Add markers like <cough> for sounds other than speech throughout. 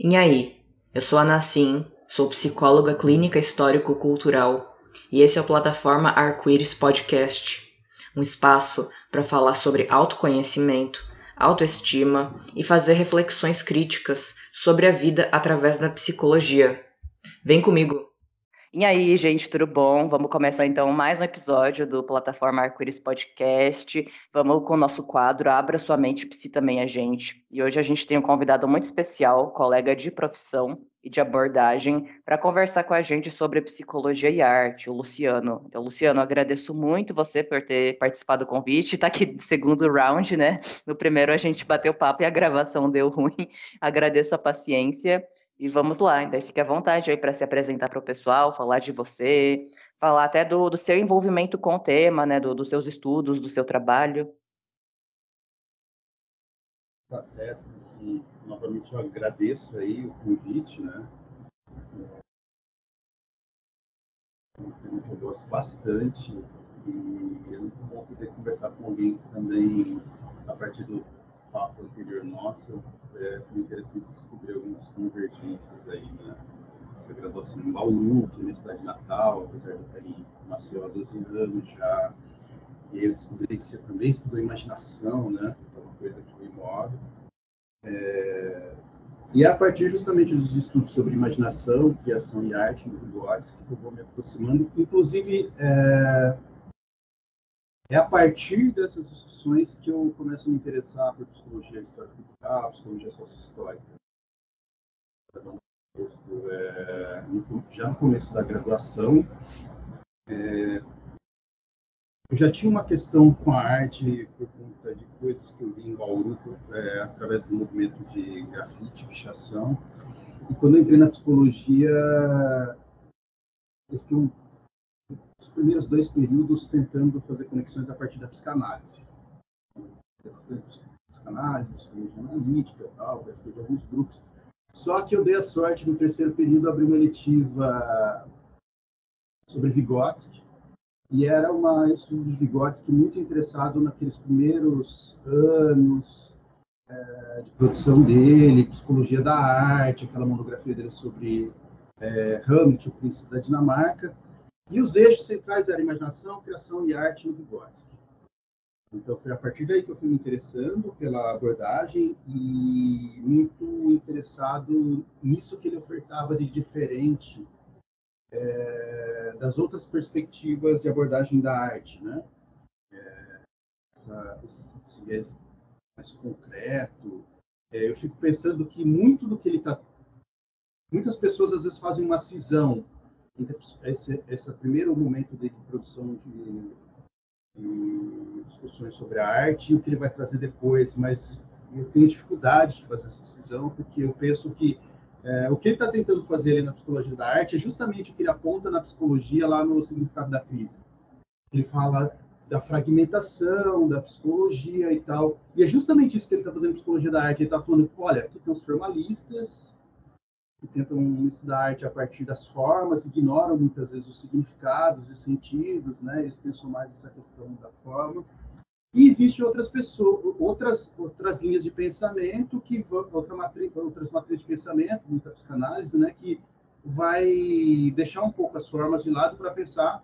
E aí, eu sou a Nassim, sou psicóloga clínica histórico-cultural e esse é o Plataforma Arco-Íris Podcast, um espaço para falar sobre autoconhecimento, autoestima e fazer reflexões críticas sobre a vida através da psicologia. Vem comigo! E aí, gente, tudo bom? Vamos começar então mais um episódio do Plataforma Arco-Íris Podcast. Vamos com o nosso quadro Abra Sua Mente, Psi também a gente. E hoje a gente tem um convidado muito especial, colega de profissão e de abordagem, para conversar com a gente sobre psicologia e arte, o Luciano. Então, Luciano, agradeço muito você por ter participado do convite. Está aqui no segundo round, né? No primeiro a gente bateu papo e a gravação deu ruim. <laughs> Agradeço a paciência. E vamos lá, daí fique à vontade aí para se apresentar para o pessoal, falar de você, falar até do, do seu envolvimento com o tema, né, do, dos seus estudos, do seu trabalho. Tá certo, novamente eu agradeço aí o convite, né? É um tema que eu gosto bastante e é muito bom poder conversar com alguém que também, a partir do papo anterior nosso, é, foi interessante descobrir algumas convergências aí na essa graduação em Bauru, que é na cidade de Natal, apesar de estar em Maceió há 12 anos já. E aí eu descobri que você também estudou imaginação, né? Que é uma coisa que me move. É... E é a partir justamente dos estudos sobre imaginação, criação e arte no Vygotsky que eu vou me aproximando. Inclusive, é é a partir dessas discussões que eu começo a me interessar por psicologia histórica cultural, psicologia sociohistórica. É, já no começo da graduação, é, eu já tinha uma questão com a arte por conta de coisas que eu vi em Bauru é, através do movimento de grafite, pichação. E quando eu entrei na psicologia, eu fiquei um os primeiros dois períodos tentando fazer conexões a partir da psicanálise. Psicanálise, psicologia analítica e tal, participei de alguns grupos. Só que eu dei a sorte no terceiro período abrir uma eletiva sobre Vygotsky, e era uma estudo de Vygotsky muito interessado naqueles primeiros anos é, de produção dele, psicologia da arte, aquela monografia dele sobre é, Hamlet, o príncipe da Dinamarca, e os eixos centrais eram imaginação, criação e arte no Vygotsky. Então foi a partir daí que eu fui me interessando pela abordagem e muito interessado nisso que ele ofertava de diferente é, das outras perspectivas de abordagem da arte, né? É, essa, esse viés mais concreto. É, eu fico pensando que muito do que ele está... Muitas pessoas às vezes fazem uma cisão esse, esse primeiro momento de produção de, de, discussões sobre a arte e o que ele vai trazer depois, mas eu tenho dificuldade de fazer essa decisão, porque eu penso que é, o que ele está tentando fazer ali na psicologia da arte é justamente o que ele aponta na psicologia lá no significado da crise. Ele fala da fragmentação, da psicologia e tal. E é justamente isso que ele está fazendo na psicologia da arte. Ele está falando, olha, aqui tem os formalistas, que tentam estudar arte a partir das formas, ignoram muitas vezes os significados e sentidos, né? Eles pensam mais nessa questão da forma. E existem outras pessoas, outras outras linhas de pensamento que vão, outra outras matrizes de pensamento, muita psicanálise, né? Que vai deixar um pouco as formas de lado para pensar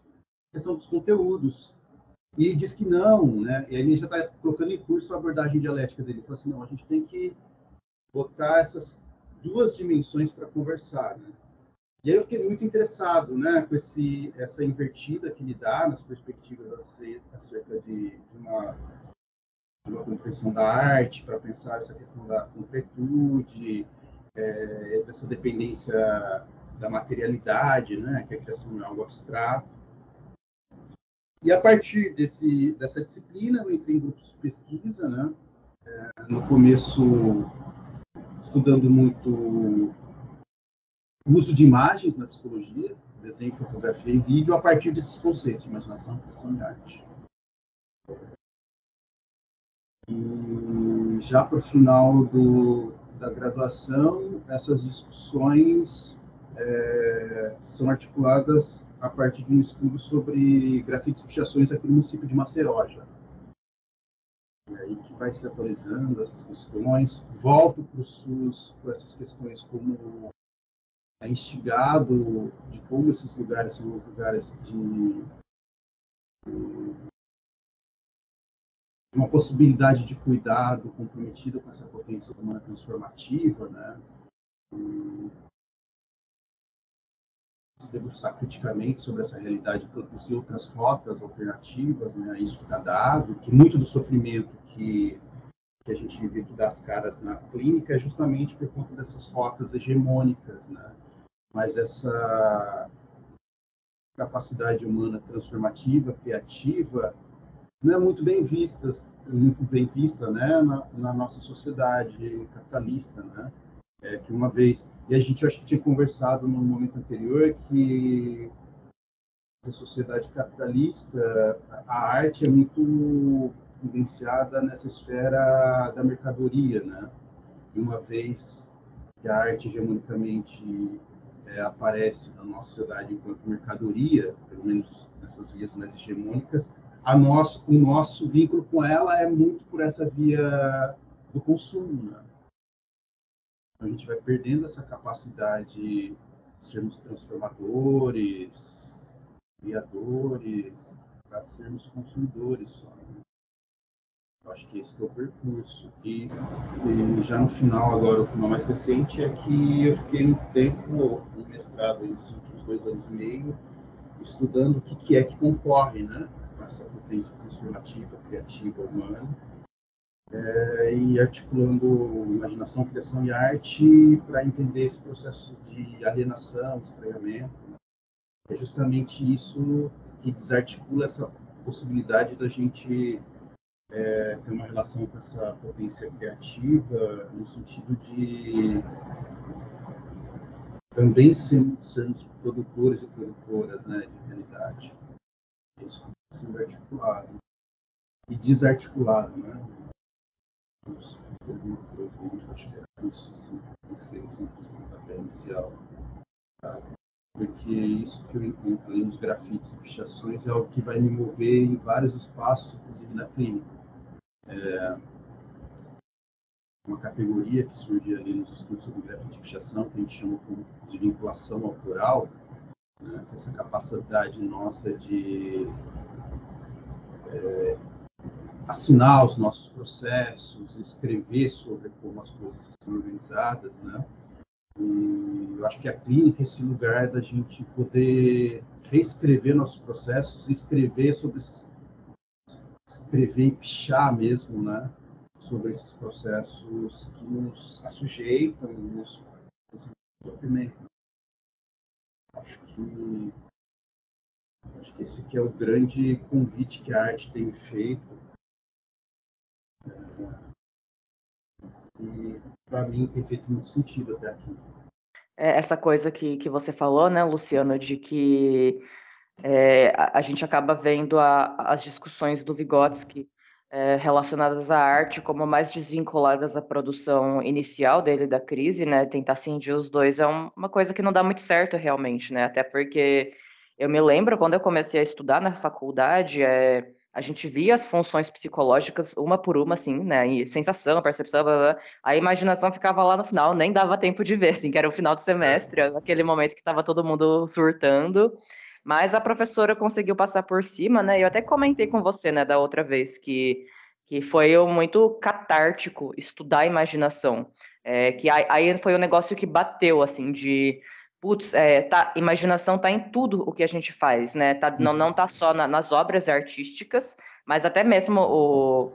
a questão dos conteúdos. E diz que não, né? E aí ele já está colocando em curso a abordagem dialética dele. Ele fala assim, não, a gente tem que botar essas duas dimensões para conversar, né? E aí eu fiquei muito interessado, né, com esse essa invertida que ele dá nas perspectivas acerca de, de uma de uma compreensão da arte para pensar essa questão da concretude, é, dessa dependência da materialidade, né, que a criação é algo abstrato. E a partir desse, dessa disciplina, eu entrei em grupos de pesquisa, né, é, no começo estudando muito o uso de imagens na psicologia, desenho, fotografia e vídeo, a partir desses conceitos, imaginação, criação e arte. E já para o final do, da graduação, essas discussões é, são articuladas a partir de um estudo sobre grafites e pichações aqui no município de Maceió. E aí que vai se atualizando essas questões. Volto para o SUS com essas questões como é instigado de como esses lugares são lugares de uma possibilidade de cuidado comprometido com essa potência humana transformativa, né? se debruçar criticamente sobre essa realidade, produzir outras rotas alternativas, né, isso que está dado, que muito do sofrimento que, que a gente vê que dá as caras na clínica é justamente por conta dessas rotas hegemônicas, né, mas essa capacidade humana transformativa, criativa, não é muito bem vista, muito bem vista, né, na, na nossa sociedade capitalista, né, é, que uma vez, e a gente acho que tinha conversado no momento anterior que a sociedade capitalista, a arte é muito vivenciada nessa esfera da mercadoria, né? E uma vez que a arte hegemonicamente é, aparece na nossa sociedade enquanto mercadoria, pelo menos nessas vias mais hegemônicas, a o nosso vínculo com ela é muito por essa via do consumo, né? a gente vai perdendo essa capacidade de sermos transformadores, criadores, para sermos consumidores só. Né? Acho que esse é o percurso. E, e, já no final, agora, o final mais recente, é que eu fiquei um tempo, no mestrado, nesses últimos dois anos e meio, estudando o que, que é que concorre né, essa potência transformativa, criativa humana é, e articulando imaginação, criação e arte para entender esse processo de alienação, estranhamento. Né? É justamente isso que desarticula essa possibilidade da gente é, ter uma relação com essa potência criativa no sentido de também sermos, sermos produtores e produtoras né, de realidade. Isso sendo articulado e desarticulado, né? acho que é assim, pontapé inicial. Tá? Porque isso que eu encontro nos grafites e pichações é o que vai me mover em vários espaços, inclusive na clínica. É uma categoria que surge ali nos estudos sobre grafite e pichação, que a gente chama de vinculação autoral, né? essa capacidade nossa de é, assinar os nossos processos, escrever sobre como as coisas estão organizadas, né? E eu acho que a clínica é esse lugar da gente poder reescrever nossos processos, escrever sobre escrever e pichar mesmo, né? Sobre esses processos que nos assujeitam, nos sofrimento. Acho que acho que esse aqui é o grande convite que a arte tem feito e para mim tem feito muito sentido até aqui. É essa coisa que, que você falou, né, Luciano, de que é, a, a, gente acaba vendo a, as discussões do Vygotsky é, relacionadas à arte como mais desvinculadas à produção inicial dele da crise, né? Tentar cindir os dois é um, uma coisa que não dá muito certo realmente, né? Até porque eu me lembro quando eu comecei a estudar na faculdade, é, a gente via as funções psicológicas uma por uma, assim, né? E sensação, percepção, blá, blá, a imaginação ficava lá no final, nem dava tempo de ver, assim, que era o final do semestre, aquele momento que estava todo mundo surtando. Mas a professora conseguiu passar por cima, né? Eu até comentei com você, né, da outra vez, que, que foi muito catártico estudar a imaginação. É, que aí foi o um negócio que bateu, assim, de putz, é, tá, imaginação tá em tudo o que a gente faz, né? Tá, não, não tá só na, nas obras artísticas, mas até mesmo o,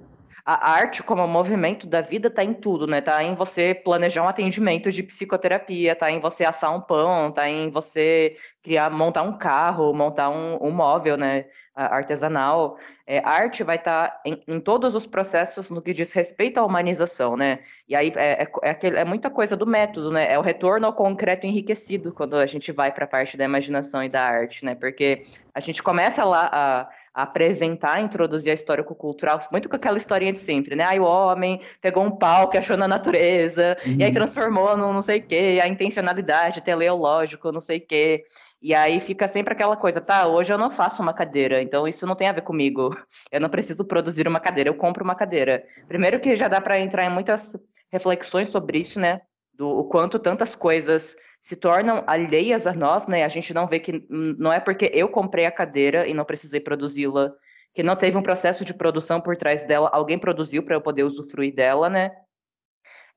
a arte como movimento da vida tá em tudo, né? Tá em você planejar um atendimento de psicoterapia, tá em você assar um pão, tá em você criar, montar um carro, montar um, um móvel, né? Artesanal. É, arte vai estar tá em, em, todos os processos no que diz respeito à humanização, né? E aí é, é, é, é muita coisa do método, né? É o retorno ao concreto enriquecido quando a gente vai para a parte da imaginação e da arte, né? Porque a gente começa lá a apresentar, introduzir a história cultural, muito com aquela historinha de sempre, né? Aí o homem pegou um pau que achou na natureza, uhum. e aí uhum. transformou no não sei o quê, a intencionalidade teleológico, não sei o quê. E aí fica sempre aquela coisa, tá, hoje eu não faço uma cadeira, então isso não tem a ver comigo. Eu não preciso produzir uma cadeira, eu compro uma cadeira. Primeiro que já dá para entrar em muitas reflexões sobre isso, né? Do o quanto tantas coisas se tornam alheias a nós, né? A gente não vê que não é porque eu comprei a cadeira e não precisei produzi-la, que não teve um processo de produção por trás dela, alguém produziu para eu poder usufruir dela, né?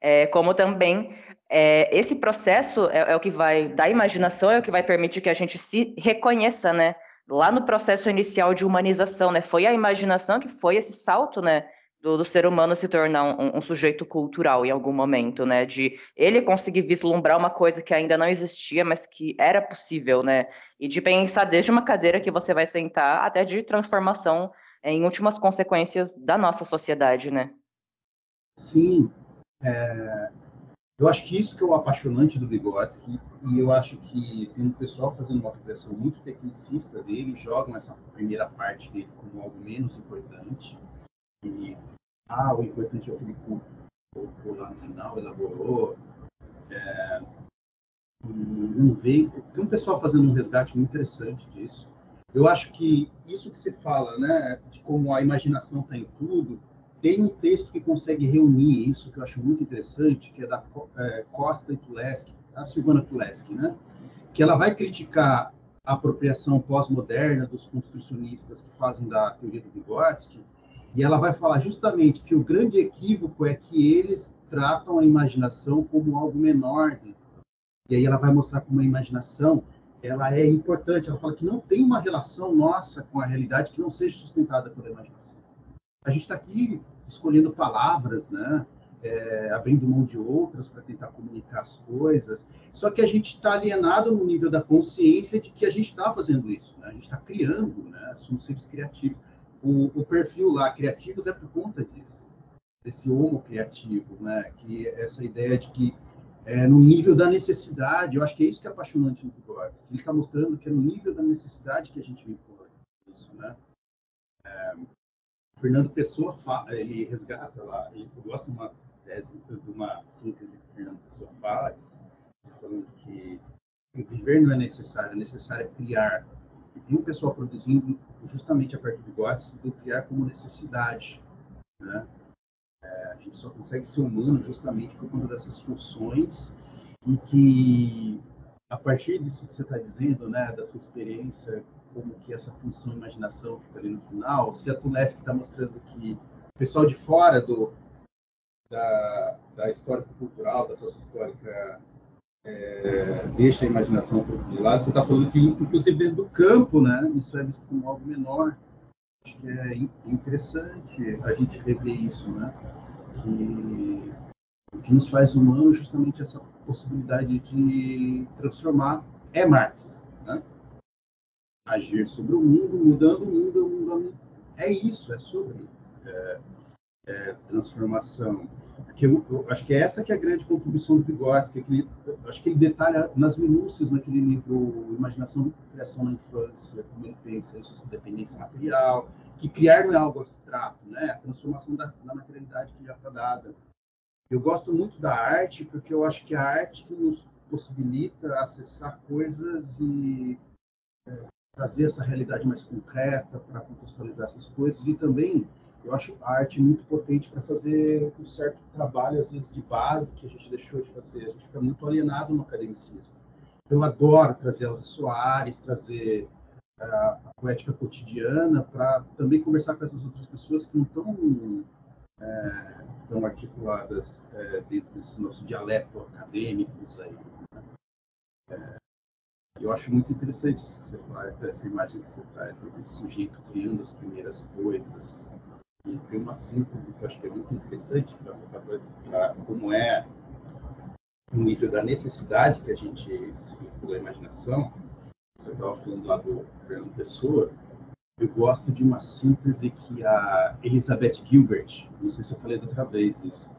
É, como também é, esse processo é, é, o que vai da imaginação, é o que vai permitir que a gente se reconheça, né? Lá no processo inicial de humanização, né? Foi a imaginação que foi esse salto, né? Do, do ser humano se tornar um, um, sujeito cultural em algum momento, né? De ele conseguir vislumbrar uma coisa que ainda não existia, mas que era possível, né? E de pensar desde uma cadeira que você vai sentar até de transformação em últimas consequências da nossa sociedade, né? Sim, é, eu acho que isso que é o apaixonante do Vygotsky, e eu acho que tem um pessoal fazendo uma aplicação muito tecnicista dele, jogam essa primeira parte dele como algo menos importante, ah, o importante é o que ele colocou lá no final, elaborou, é, não veio. Tem um pessoal fazendo um resgate muito interessante disso. Eu acho que isso que você fala, né, de como a imaginação está em tudo, tem um texto que consegue reunir isso, que eu acho muito interessante, que é da é, Costa e Tuleski, a Silvana Tuleski, né? que ela vai criticar a apropriação pós-moderna dos construcionistas que fazem da teoria do Vygotsky, e ela vai falar justamente que o grande equívoco é que eles tratam a imaginação como algo menor. E aí ela vai mostrar como a imaginação ela é importante. Ela fala que não tem uma relação nossa com a realidade que não seja sustentada pela imaginação. A gente está aqui escolhendo palavras, né? É, abrindo mão de outras para tentar comunicar as coisas. Só que a gente está alienado no nível da consciência de que a gente está fazendo isso. Né? A gente está criando, né? somos seres criativos. O, o, perfil lá, criativos, é por conta disso, desse homo criativos, né? que essa ideia de que é, no nível da necessidade, eu acho que é isso que é apaixonante no Vygotsky, ele está mostrando que é no nível da necessidade que a gente vincula isso. Né? É, Fernando Pessoa fala, ele resgata lá, ele gosta de uma tese, de uma síntese que Fernando Pessoa faz, falando que viver não é necessário, é necessário é criar. E um pessoal produzindo justamente a partir de Götze do criar como necessidade. Né? É, a gente só consegue ser humano justamente por conta dessas funções e que a partir disso que você está dizendo, né, da sua experiência como que essa função imaginação fica ali no final, se a Tulesk está mostrando que o pessoal de fora do, da, da história cultural, da sociohistórica, é, deixa a imaginação para o lado, você está falando que, inclusive, dentro do campo, né, isso é visto como algo menor. Acho que é interessante a gente rever isso, né? Que que nos faz humanos justamente essa possibilidade de transformar é Marx, né? agir sobre o mundo, mudando o mundo, mudando. É isso, é sobre é, é, transformação. Que eu, eu, acho que é essa que é a grande contribuição do Vygotsky, que ele, acho que ele detalha nas minúcias naquele livro Imaginação e Criação na Infância, como ele pensa isso, essa dependência material, que criar não é algo abstrato, né? A transformação da, da materialidade que já está dada. Eu gosto muito da arte porque eu acho que a arte que nos possibilita acessar coisas e é, trazer essa realidade mais concreta para contextualizar essas coisas e também eu acho a arte muito potente para fazer um certo trabalho às vezes de base que a gente deixou de fazer a gente fica muito alienado no academicismo eu adoro trazer Elza Soares trazer uh, a poética cotidiana para também conversar com essas outras pessoas que não estão é, tão articuladas é, dentro desse nosso dialeto acadêmico aí né? é, eu acho muito interessante isso que você faz, essa imagem que você traz, esse sujeito criando as primeiras coisas. E tem uma síntese que eu acho que é muito interessante para como é o nível da necessidade que a gente se vincula imaginação. Você estava falando lá do Fernando Pessoa. Eu gosto de uma síntese que a Elizabeth Gilbert, não sei se eu falei da outra vez isso.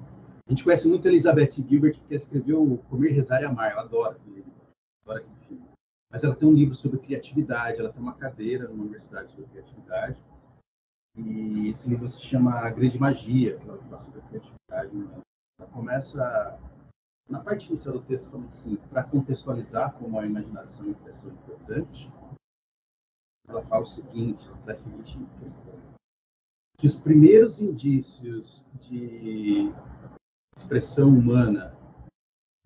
A gente conhece muito a Elizabeth Gilbert porque escreveu Comer, Rezar e Amar. Eu adoro aquele livro. Filme mas ela tem um livro sobre criatividade, ela tem uma cadeira numa universidade sobre criatividade, e esse livro se chama A Grande Magia, que ela fala sobre criatividade. Né? Ela começa na parte inicial do texto, falando assim, para contextualizar como a imaginação e a impressão é importante, ela fala o seguinte, ela traz a seguinte questão, que os primeiros indícios de expressão humana,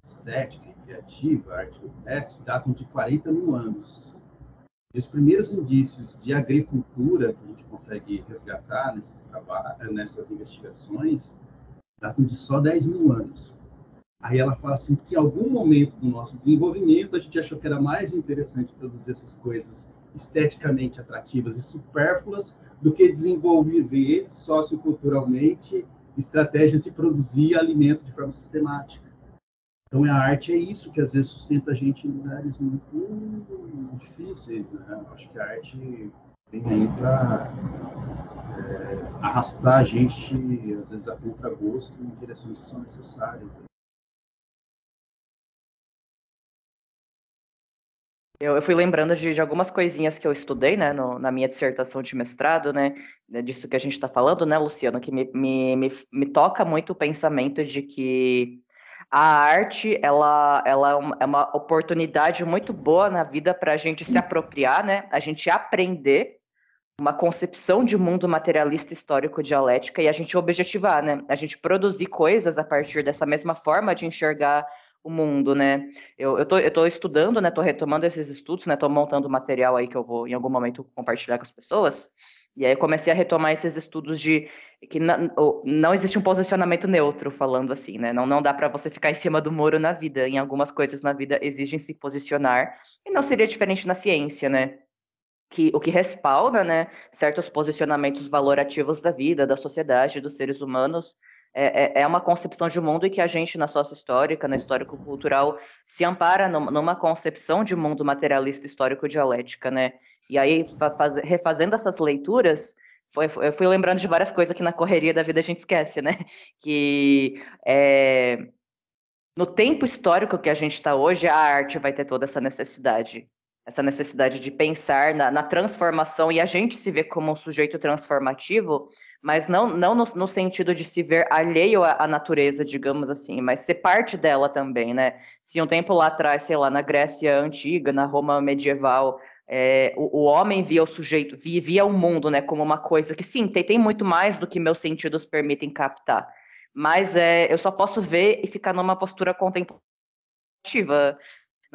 estética e criativa, arte rupestre, datam de 40 mil anos. E os primeiros indícios de agricultura que a gente consegue resgatar nesses nessas investigações datam de só 10 mil anos. Aí ela fala assim que em algum momento do nosso desenvolvimento a gente achou que era mais interessante produzir essas coisas esteticamente atrativas e supérfluas do que desenvolver socioculturalmente estratégias de produzir alimento de forma sistemática. Então a arte é isso que às vezes sustenta a gente em lugares muito difíceis. Né? Acho que a arte vem aí para é, arrastar a gente, às vezes a contragosto, em direções que são necessárias. Eu, eu, fui lembrando de, de, algumas coisinhas que eu estudei, né, no, na minha dissertação de mestrado, né, né disso que a gente está falando, né, Luciano, que me, me, me, me, toca muito o pensamento de que a arte, ela, ela é uma é oportunidade muito boa na vida para a gente se apropriar, né, a gente aprender uma concepção de mundo materialista histórico dialética e a gente objetivar, né, a gente produzir coisas a partir dessa mesma forma de enxergar o mundo, né? Eu, eu, tô, eu tô estudando, né? Tô retomando esses estudos, né? Tô montando material aí que eu vou, em algum momento, compartilhar com as pessoas. E aí comecei a retomar esses estudos de que não, não existe um posicionamento neutro, falando assim, né? Não, não dá para você ficar em cima do muro na vida. Em algumas coisas na vida exigem se posicionar. E não seria diferente na ciência, né? Que, o que respalda, né, certos posicionamentos valorativos da vida, da sociedade, dos seres humanos, é, é, é uma concepção de mundo e que a gente, na sócio histórica, na histórico-cultural, se ampara numa concepção de mundo materialista histórico-dialética, né? E aí, faz, refazendo essas leituras, foi, eu fui lembrando de várias coisas que na correria da vida a gente esquece, né? Que é, no tempo histórico que a gente está hoje, a arte vai ter toda essa necessidade. Essa necessidade de pensar na, na transformação e a gente se ver como um sujeito transformativo mas não, não no, no, sentido de se ver alheio à, à, natureza, digamos assim, mas ser parte dela também, né? Se um tempo lá atrás, sei lá, na Grécia antiga, na Roma medieval, é, o, o, homem via o sujeito, via, via, o mundo, né, como uma coisa que sim, tem, tem muito mais do que meus sentidos permitem captar, mas é, eu só posso ver e ficar numa postura contemplativa,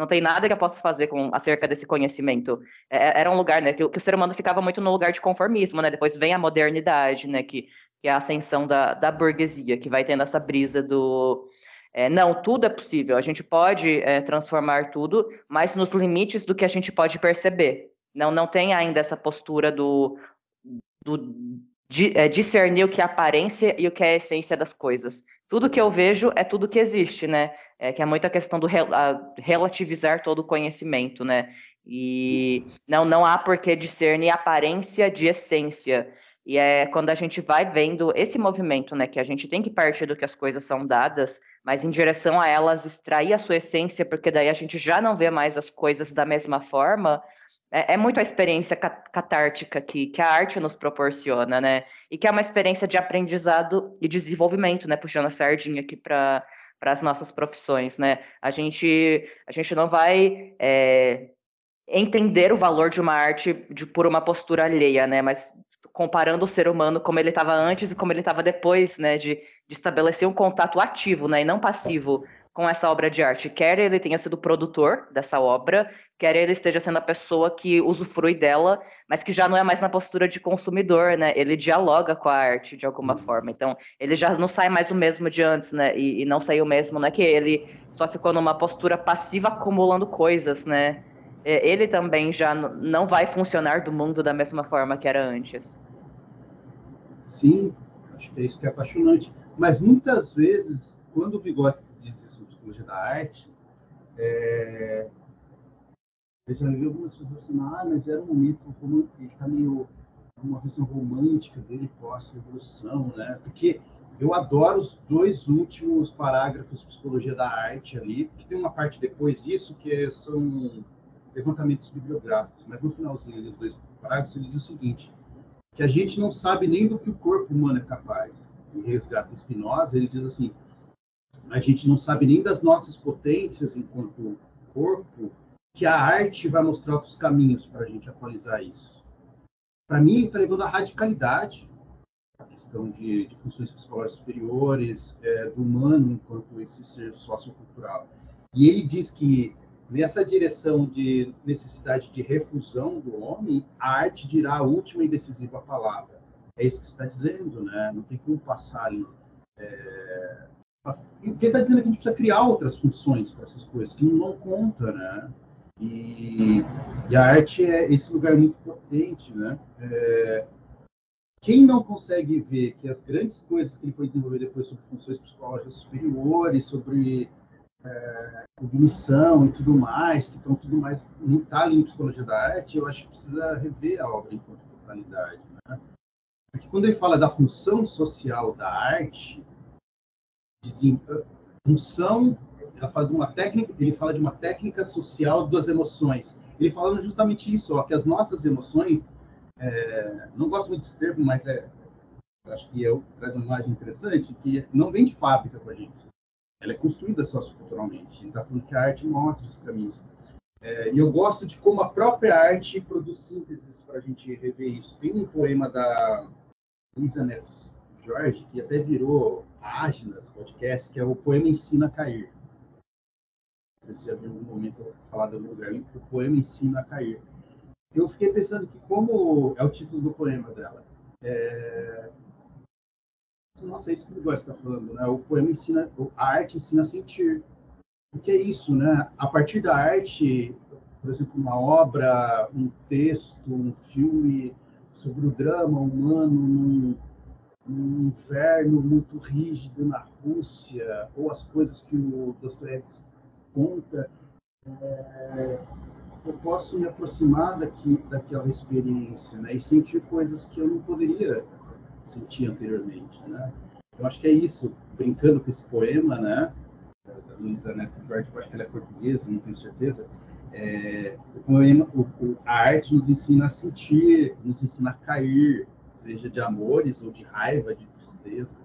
não tem nada que eu possa fazer com acerca desse conhecimento. É, é, era um lugar, né, que, que, o ser humano ficava muito no lugar de conformismo, né? Depois vem a modernidade, né, que, que é a ascensão da, da burguesia, que vai tendo essa brisa do é, não, tudo é possível. A gente pode é, transformar tudo, mas nos limites do que a gente pode perceber. Não, não tem ainda essa postura do, do de, é, discernir o que é aparência e o que é a essência das coisas. Tudo que eu vejo é tudo que existe, né? É, que é muito a questão do relativizar todo o conhecimento, né? E não, não há por que discernir aparência de essência. E é quando a gente vai vendo esse movimento, né, que a gente tem que partir do que as coisas são dadas, mas em direção a elas extrair a sua essência, porque daí a gente já não vê mais as coisas da mesma forma, é, é muito a experiência catártica que, que a arte nos proporciona, né? E que é uma experiência de aprendizado e desenvolvimento, né? Puxando a sardinha aqui para as nossas profissões, né? A gente, a gente não vai é, entender o valor de uma arte de, por uma postura alheia, né? Mas comparando o ser humano como ele estava antes e como ele estava depois, né? De, de estabelecer um contato ativo, né? E não passivo com essa obra de arte, quer ele tenha sido produtor dessa obra, quer ele esteja sendo a pessoa que usufrui dela, mas que já não é mais na postura de consumidor, né? Ele dialoga com a arte de alguma forma. Então, ele já não sai mais o mesmo de antes, né? E, e não saiu mesmo, não é que ele só ficou numa postura passiva acumulando coisas, né? É, ele também já não vai funcionar do mundo da mesma forma que era antes. Sim, acho que é isso que é apaixonante. Mas muitas vezes, quando o Vygotsky diz isso psicologia da arte, é, eu já vi algumas pessoas assim, ah, mas era um momento romântico, ele está meio uma visão romântica dele pós-revolução, né? Porque eu adoro os dois últimos parágrafos de psicologia da arte ali, que tem uma parte depois disso que são levantamentos bibliográficos, mas no finalzinho ali, os dois parágrafos, ele diz o seguinte, que a gente não sabe nem do que o corpo humano é capaz. Em Resgate Espinosa, ele diz assim, a gente não sabe nem das nossas potências enquanto corpo, que a arte vai mostrar outros caminhos para a gente atualizar isso. Para mim, está levando à radicalidade, a questão de, de funções psicológicas superiores, é, do humano enquanto esse ser sociocultural. E ele diz que nessa direção de necessidade de refusão do homem, a arte dirá a última e decisiva palavra. É isso que você está dizendo, né? Não tem como passar ali. É... Quem está dizendo é que a gente precisa criar outras funções para essas coisas, que não conta, né? E, e, a arte é esse lugar muito potente, né? É... Quem não consegue ver que as grandes coisas que ele foi desenvolver depois sobre funções psicológicas superiores, sobre é, cognição e tudo mais, que estão tudo mais, não está ali em psicologia da arte, eu acho que precisa rever a obra enquanto totalidade. Né? Porque quando ele fala da função social da arte, dizem, função, ela fala de uma técnica, ele fala de uma técnica social das emoções. Ele falando justamente isso, ó, que as nossas emoções, é, não gosto muito desse termo, mas é, acho que eu é traz uma imagem interessante, que não vem de fábrica com a gente ela é construída socioculturalmente. Ele está falando que a arte mostra esses caminhos. É, e eu gosto de como a própria arte produz sínteses para a gente rever isso. Tem um poema da Lisa Neto Jorge, que até virou Áginas podcast, que é o poema Ensina a Cair. Não sei se já viu em algum momento falar de algum lugar. O poema Ensina a Cair. Eu fiquei pensando que como é o título do poema dela. É, nossa, é isso que o Góes está falando, né? O poema ensina, a arte ensina a sentir. O que é isso, né? A partir da arte, por exemplo, uma obra, um texto, um filme sobre o drama humano num, num inverno muito rígido na Rússia, ou as coisas que o Dostoiévski conta, é, eu posso me aproximar daqui, daquela experiência né? e sentir coisas que eu não poderia sentia anteriormente, né? Eu acho que é isso, brincando com esse poema, né? Da Luísa Neto acho que ela é portuguesa, não tenho certeza. É, o poema, o, a arte nos ensina a sentir, nos ensina a cair, seja de amores ou de raiva, de tristeza.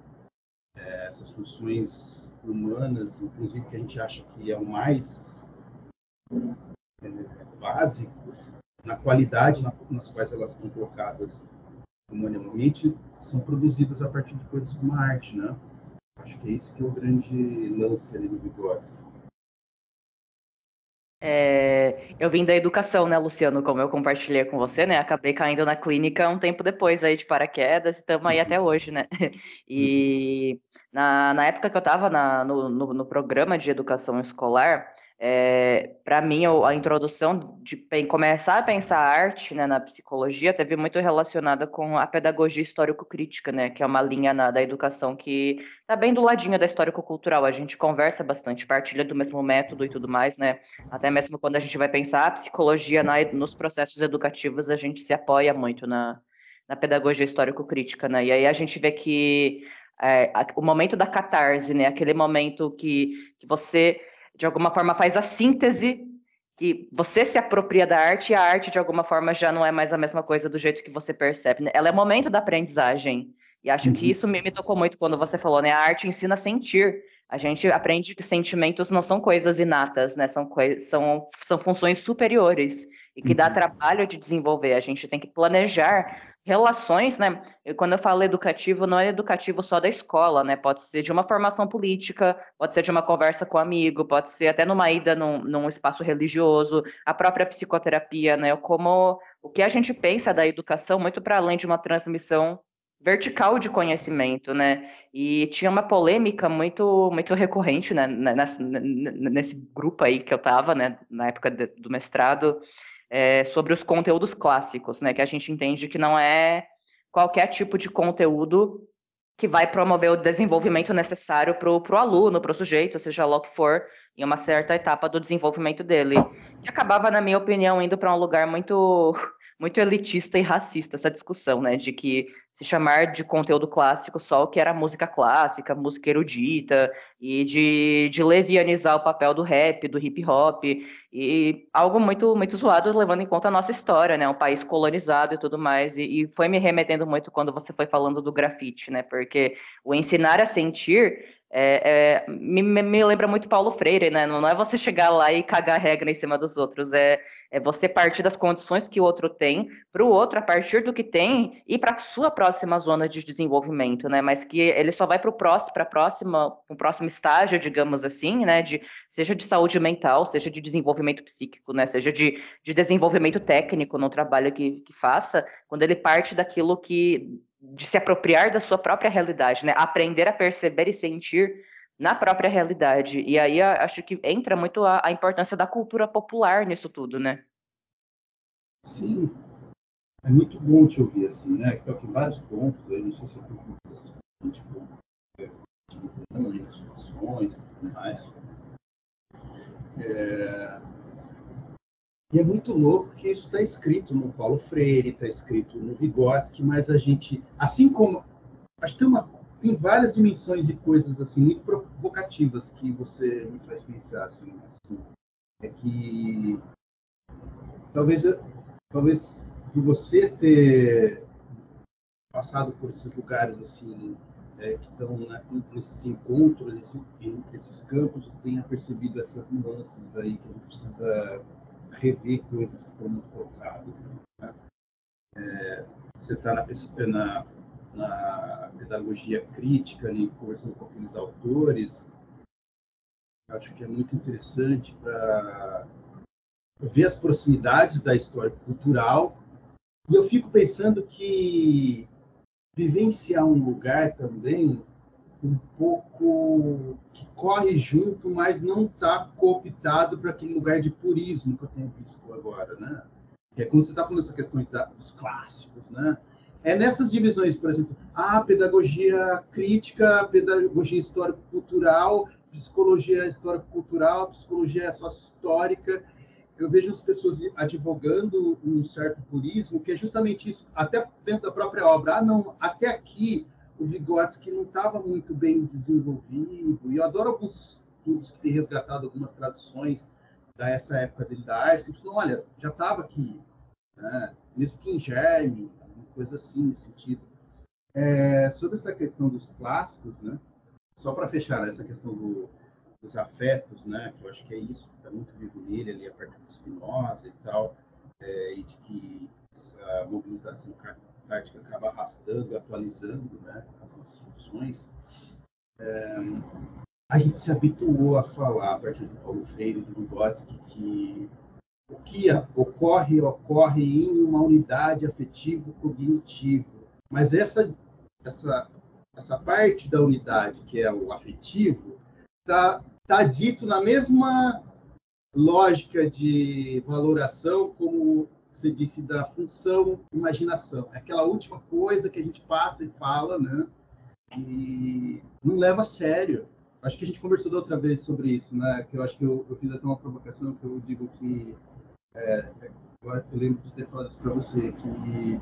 É, essas funções humanas, inclusive que a gente acha que é o mais é, básico, na qualidade na, nas quais elas estão colocadas humanamente são produzidas a partir de coisas como a arte, né? Acho que é isso que é o grande lance ali do Vygotsky. É, eu vim da educação, né, Luciano, como eu compartilhei com você, né, acabei caindo na clínica um tempo depois aí de paraquedas e estamos aí até hoje, né, <laughs> e na, na época que eu estava no, no, no programa de educação escolar, é, para mim, a introdução de começar a pensar a arte né, na psicologia teve muito relacionada com a pedagogia histórico-crítica, né, que é uma linha na, da educação que está bem do ladinho da histórico-cultural. A gente conversa bastante, partilha do mesmo método e tudo mais, né? Até mesmo quando a gente vai pensar a psicologia na, nos processos educativos, a gente se apoia muito na, na pedagogia histórico-crítica, né? E aí a gente vê que é, o momento da catarse, né, aquele momento que, que você de alguma forma faz a síntese que você se apropria da arte e a arte de alguma forma já não é mais a mesma coisa do jeito que você percebe. Né? Ela é momento da aprendizagem. E acho uhum. que isso me, me tocou muito quando você falou, né? A arte ensina a sentir. A gente aprende que sentimentos não são coisas inatas, né? São, são, são funções superiores e que uhum. dá trabalho de desenvolver. A gente tem que planejar relações, né? E quando eu falo educativo, não é educativo só da escola, né? Pode ser de uma formação política, pode ser de uma conversa com um amigo, pode ser até numa ida num, num espaço religioso, a própria psicoterapia, né? Como o que a gente pensa da educação muito para além de uma transmissão vertical de conhecimento, né? E tinha uma polêmica muito muito recorrente, né? Nesse, nesse grupo aí que eu estava, né? Na época do mestrado é, sobre os conteúdos clássicos, né? Que a gente entende que não é qualquer tipo de conteúdo que vai promover o desenvolvimento necessário para o aluno, para o sujeito, seja lá o que for, em uma certa etapa do desenvolvimento dele. E acabava, na minha opinião, indo para um lugar muito muito elitista e racista essa discussão, né? De que se chamar de conteúdo clássico só o que era música clássica, música erudita, e de, de levianizar o papel do rap, do hip hop, e algo muito, muito zoado levando em conta a nossa história, né? Um país colonizado e tudo mais. E, e foi me remetendo muito quando você foi falando do grafite, né? Porque o ensinar a sentir é, é, me, me, lembra muito Paulo Freire, né? Não, é você chegar lá e cagar regra em cima dos outros, é, é você partir das condições que o outro tem, para o outro, a partir do que tem, e para a sua próxima zona de desenvolvimento, né? Mas que ele só vai para o próximo, para próxima, o próximo estágio, digamos assim, né? De, seja de saúde mental, seja de desenvolvimento psíquico, né? Seja de, de desenvolvimento técnico no trabalho que, que faça, quando ele parte daquilo que de se apropriar da sua própria realidade, né? Aprender a perceber e sentir na própria realidade. E aí acho que entra muito a, a importância da cultura popular nisso tudo, né? Sim. É muito bom te ouvir assim, né? Que toca vários pontos, eu não sei se é tipo, é, tipo, situações e tudo mais. É, e é muito louco que isso está escrito no Paulo Freire, está escrito no Vygotsky, mas a gente, assim como. Acho que tem, uma, tem várias dimensões de coisas assim muito provocativas que você me faz pensar. Assim, assim é que talvez, talvez por você ter passado por esses lugares assim é, que estão né, nesses encontros, esse, esses campos, tenha percebido essas nuances aí que a gente precisa rever coisas que foram colocadas. Né? É, você está na, na, na, pedagogia crítica, ali, conversando com aqueles autores, acho que é muito interessante para ver as proximidades da história cultural. E eu fico pensando que vivenciar um lugar também um pouco que corre junto, mas não está cooptado para aquele lugar de purismo que eu tenho visto agora, né? Que é quando você está falando dessas questões da, dos clássicos, né? É nessas divisões, por exemplo, a pedagogia crítica, pedagogia histórico-cultural, psicologia histórico-cultural, psicologia sócio-histórica. Eu vejo as pessoas advogando um certo purismo, que é justamente isso, até dentro da própria obra. Ah, não, até aqui o Vygotsky não estava muito bem desenvolvido. E eu adoro alguns estudos que têm resgatado algumas traduções dessa época dele da arte. Que olha, já estava aqui, né? mesmo que em germe, uma coisa assim, nesse sentido. É, sobre essa questão dos clássicos, né? só para fechar essa questão do, dos afetos, né? que eu acho que é isso está muito vivo nele, ali, a partir do Spinoza e tal, é, e de que essa mobilização prática acaba arrastando, atualizando né, as nossas funções, é, a gente se habituou a falar, a partir do Paulo Freire e do Vygotsky, que o que ocorre, ocorre em uma unidade afetivo-cognitivo. Mas essa, essa, essa parte da unidade, que é o afetivo, está tá dito na mesma lógica de valoração como você disse da função imaginação. É aquela última coisa que a gente passa e fala, né? E não leva a sério. Acho que a gente conversou da outra vez sobre isso, né? Que eu acho que eu, eu fiz até uma provocação que eu digo que é, eu, lembro de ter falado isso para você que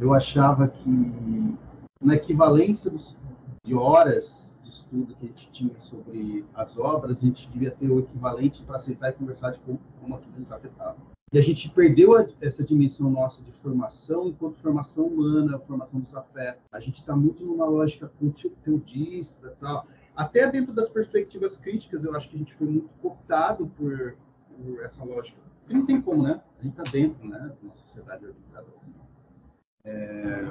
eu achava que na equivalência de horas de estudo que a gente tinha sobre as obras, a gente devia ter o equivalente para aceitar e conversar de como, como aquilo nos afetava. E a gente perdeu a, essa dimensão nossa de formação enquanto formação humana, formação dos afetos. A gente está muito numa lógica conteudista tal. Até dentro das perspectivas críticas, eu acho que a gente foi muito cooptado por, por essa lógica. E não tem como, né? A gente está dentro né, de uma sociedade organizada assim. É...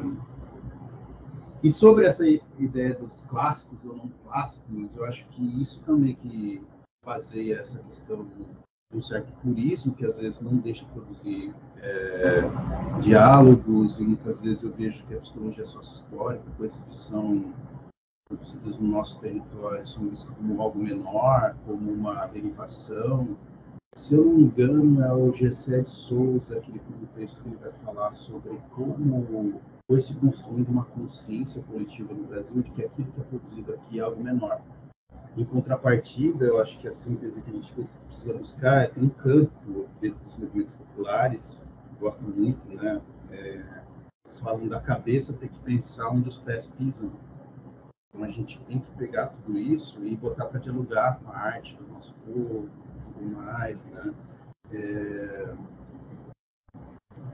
E sobre essa ideia dos clássicos ou não clássicos, eu acho que isso também que baseia essa questão um certo purismo que às vezes não deixa produzir é, diálogos e muitas vezes eu vejo que a psicologia sócio-histórica, coisas que são produzidas no nosso território, são vistas como algo menor, como uma derivação. Se eu não me engano, é o Gessé de Souza, aquele texto que ele vai falar sobre como foi se construindo uma consciência coletiva no Brasil de que aquilo que é produzido aqui é algo menor. Em contrapartida, eu acho que a síntese que a gente precisa buscar é ter um campo dentro dos movimentos populares, gosto muito, né? É, eles falam da cabeça, tem que pensar onde os pés pisam. Então a gente tem que pegar tudo isso e botar para dialogar com a arte do nosso povo tudo mais, né? É...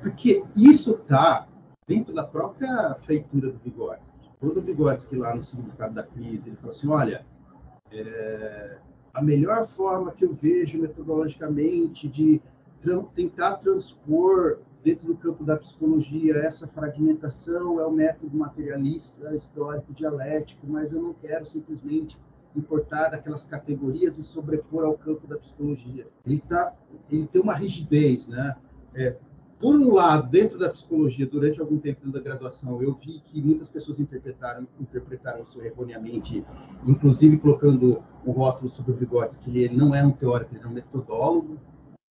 Porque isso está dentro da própria feitura do Vygotsky. Quando o Vygotsky, lá no significado da crise, ele falou assim, olha, É, a melhor forma que eu vejo metodologicamente de tra tentar transpor dentro do campo da psicologia essa fragmentação é o método materialista, histórico, dialético, mas eu não quero simplesmente importar aquelas categorias e sobrepor ao campo da psicologia. Ele, tá, ele tem uma rigidez, né? É, por um lado, dentro da psicologia, durante algum tempo da graduação, eu vi que muitas pessoas interpretaram, interpretaram isso erroneamente, inclusive colocando um rótulo sobre o Vygotsky, que ele não é um teórico, ele é um metodólogo,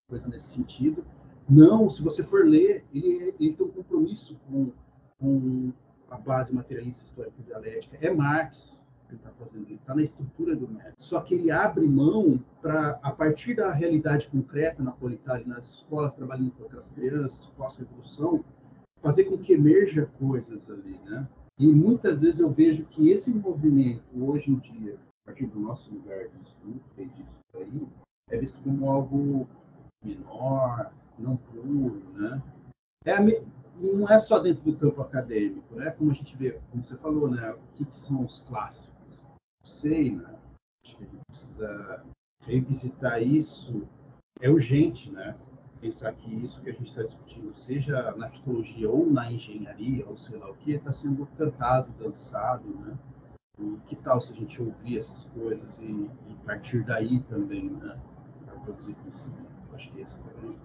coisa nesse sentido. Não, se você for ler, ele, ele tem um compromisso com, com a base materialista histórica dialética. É Marx, ele está fazendo, ele está na estrutura do método. Só que ele abre mão para, a partir da realidade concreta na Politária, nas escolas, trabalhando com aquelas crianças, pós-revolução, fazer com que emerja coisas ali, né? E muitas vezes eu vejo que esse movimento, hoje em dia, a partir do nosso lugar de estudo, disso aí, é visto como algo menor, não puro, né? É a, e não é só dentro do campo acadêmico, né? Como a gente vê, como você falou, né? O que, que são os clássicos? Sei? Acho que a gente precisa revisitar isso. É urgente, né? Pensar que isso que a gente está discutindo, seja na psicologia ou na engenharia, ou sei lá o que, está sendo cantado, dançado, né? E que tal se a gente ouvir essas coisas e, e partir daí também, né? Para produzir conhecimento. Acho que essa é a grande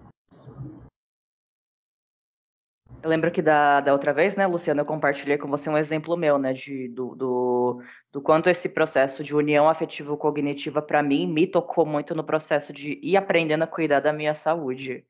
eu lembro que da, da outra vez, né, Luciana, eu compartilhei com você um exemplo meu, né, de, do, do, do quanto esse processo de união afetivo-cognitiva, para mim, me tocou muito no processo de ir aprendendo a cuidar da minha saúde.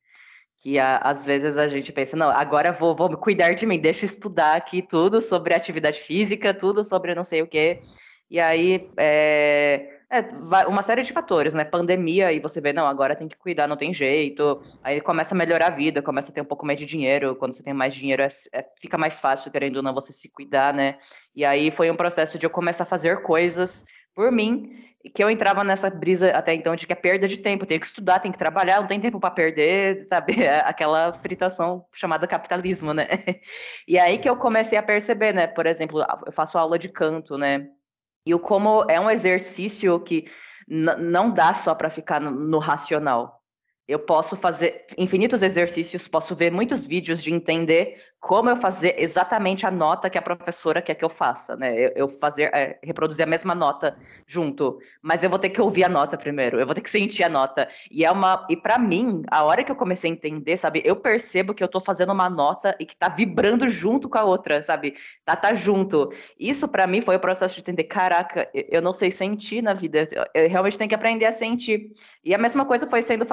Que a, às vezes a gente pensa, não, agora vou, vou cuidar de mim, deixa eu estudar aqui tudo sobre atividade física, tudo sobre não sei o quê. E aí, é, é, uma série de fatores, né? Pandemia, e você vê, não, agora tem que cuidar, não tem jeito. Aí começa a melhorar a vida, começa a ter um pouco mais de dinheiro. Quando você tem mais dinheiro, é, é, fica mais fácil, querendo ou não, você se cuidar, né? E aí foi um processo de eu começar a fazer coisas por mim, que eu entrava nessa brisa até então de que é perda de tempo, tenho que estudar, tenho que trabalhar, não tem tempo para perder, sabe? <laughs> É aquela fritação chamada capitalismo, né? <laughs> E aí que eu comecei a perceber, né? Por exemplo, eu faço aula de canto, né? E o como é um exercício que não dá só para ficar no, no racional. Eu posso fazer infinitos exercícios, posso ver muitos vídeos de entender como eu fazer exatamente a nota que a professora quer que eu faça, né? Eu, eu fazer, é, reproduzir a mesma nota junto, mas eu vou ter que ouvir a nota primeiro, eu vou ter que sentir a nota. E é uma, e para mim, a hora que eu comecei a entender, sabe, eu percebo que eu tô fazendo uma nota e que tá vibrando junto com a outra, sabe? Tá, tá junto. Isso para mim foi o processo de entender, caraca, eu não sei sentir na vida, eu realmente tenho que aprender a sentir. E a mesma coisa foi sendo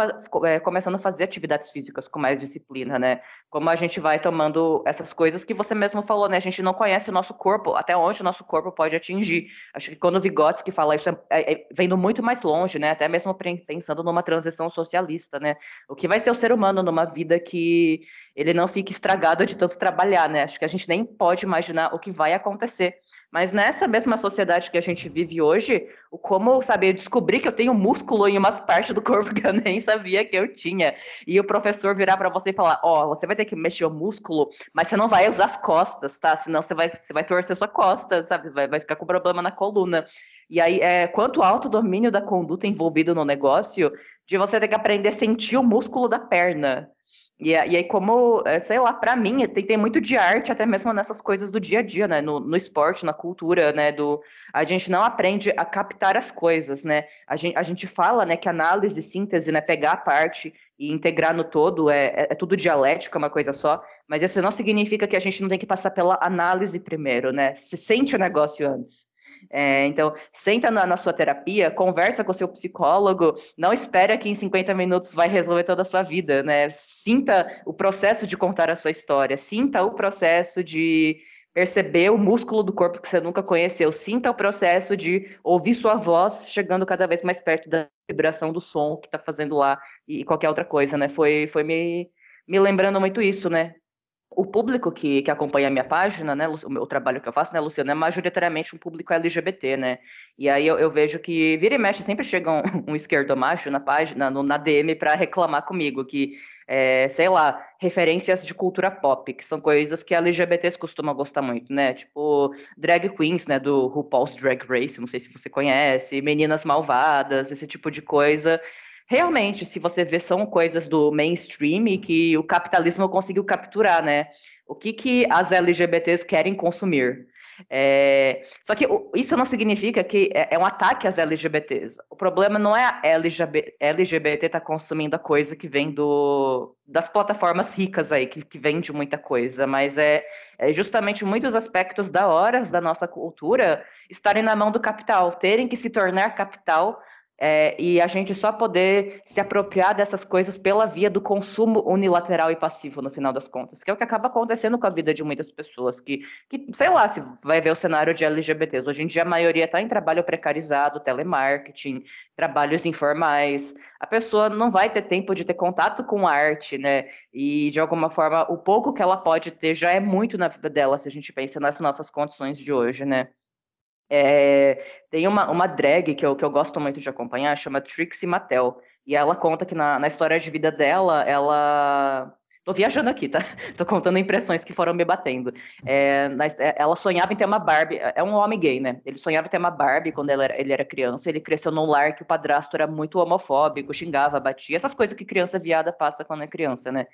é, começando a fazer atividades físicas com mais disciplina, né? Como a gente vai tomando essas coisas que você mesmo falou, né? A gente não conhece o nosso corpo, até onde o nosso corpo pode atingir. Acho que quando o Vygotsky fala isso, é, é, é, vendo muito mais longe, né? Até mesmo pensando numa transição socialista, né? O que vai ser o ser humano numa vida que ele não fique estragado de tanto trabalhar, né? Acho que a gente nem pode imaginar o que vai acontecer. Mas nessa mesma sociedade que a gente vive hoje, como, sabe, eu descobri que eu tenho músculo em umas partes do corpo que eu nem sabia que eu tinha. E o professor virar para você e falar: Ó, oh, você vai ter que mexer o músculo, mas você não vai usar as costas, tá? Senão você vai, você vai torcer sua costa, sabe? Vai, vai ficar com problema na coluna. E aí, é, quanto alto domínio da conduta envolvido no negócio, de você ter que aprender a sentir o músculo da perna. E, aí, como, é, sei lá, para mim, tem, tem muito de arte, até mesmo nessas coisas do dia a dia, né? No, no esporte, na cultura, né? Do, a gente não aprende a captar as coisas, né? A gente, a gente fala, né, que análise, síntese, né? Pegar a parte e integrar no todo é, é, é tudo dialética, uma coisa só, mas isso não significa que a gente não tem que passar pela análise primeiro, né? Se sente o negócio antes. É, então, senta na, na, sua terapia, conversa com seu psicólogo, não espera que em 50 minutos vai resolver toda a sua vida, né? Sinta o processo de contar a sua história, sinta o processo de perceber o músculo do corpo que você nunca conheceu, sinta o processo de ouvir sua voz chegando cada vez mais perto da vibração do som que está fazendo lá e, qualquer outra coisa, né? Foi, foi me, me lembrando muito isso, né? O público que, que acompanha a minha página, né, o, meu trabalho que eu faço, né, Luciano, é majoritariamente um público LGBT, né? E aí eu, eu vejo que vira e mexe sempre chega um, <laughs> um esquerdo macho na página, no, na DM, para reclamar comigo que, é, sei lá, referências de cultura pop, que são coisas que LGBTs costumam gostar muito, né? Tipo, drag queens, né, do RuPaul's Drag Race, não sei se você conhece, meninas malvadas, esse tipo de coisa realmente, se você vê, são coisas do mainstream que o capitalismo conseguiu capturar, né? O que, que as LGBTs querem consumir? É... Só que isso não significa que é, é um ataque às LGBTs. O problema não é a LGBT, LGBT tá consumindo a coisa que vem do, das plataformas ricas aí, que, que vende muita coisa, mas é, é justamente muitos aspectos da horas da nossa cultura estarem na mão do capital, terem que se tornar capital é, e a gente só poder se apropriar dessas coisas pela via do consumo unilateral e passivo, no final das contas, que é o que acaba acontecendo com a vida de muitas pessoas, que, que sei lá, se vai ver o cenário de LGBTs. Hoje em dia, a maioria está em trabalho precarizado, telemarketing, trabalhos informais. A pessoa não vai ter tempo de ter contato com arte, né? E, de alguma forma, o pouco que ela pode ter já é muito na vida dela, se a gente pensa nas nossas condições de hoje, né? É, tem uma, uma drag que eu, que eu gosto muito de acompanhar, chama Trixie Mattel. E ela conta que na, na história de vida dela, ela. Tô viajando aqui, tá? <laughs> Tô contando impressões que foram me batendo. É, é, ela sonhava em ter uma Barbie. É um homem gay, né? Ele sonhava em ter uma Barbie quando era, ele era criança. Ele cresceu num lar que o padrasto era muito homofóbico, xingava, batia. Essas coisas que criança viada passa quando é criança, né?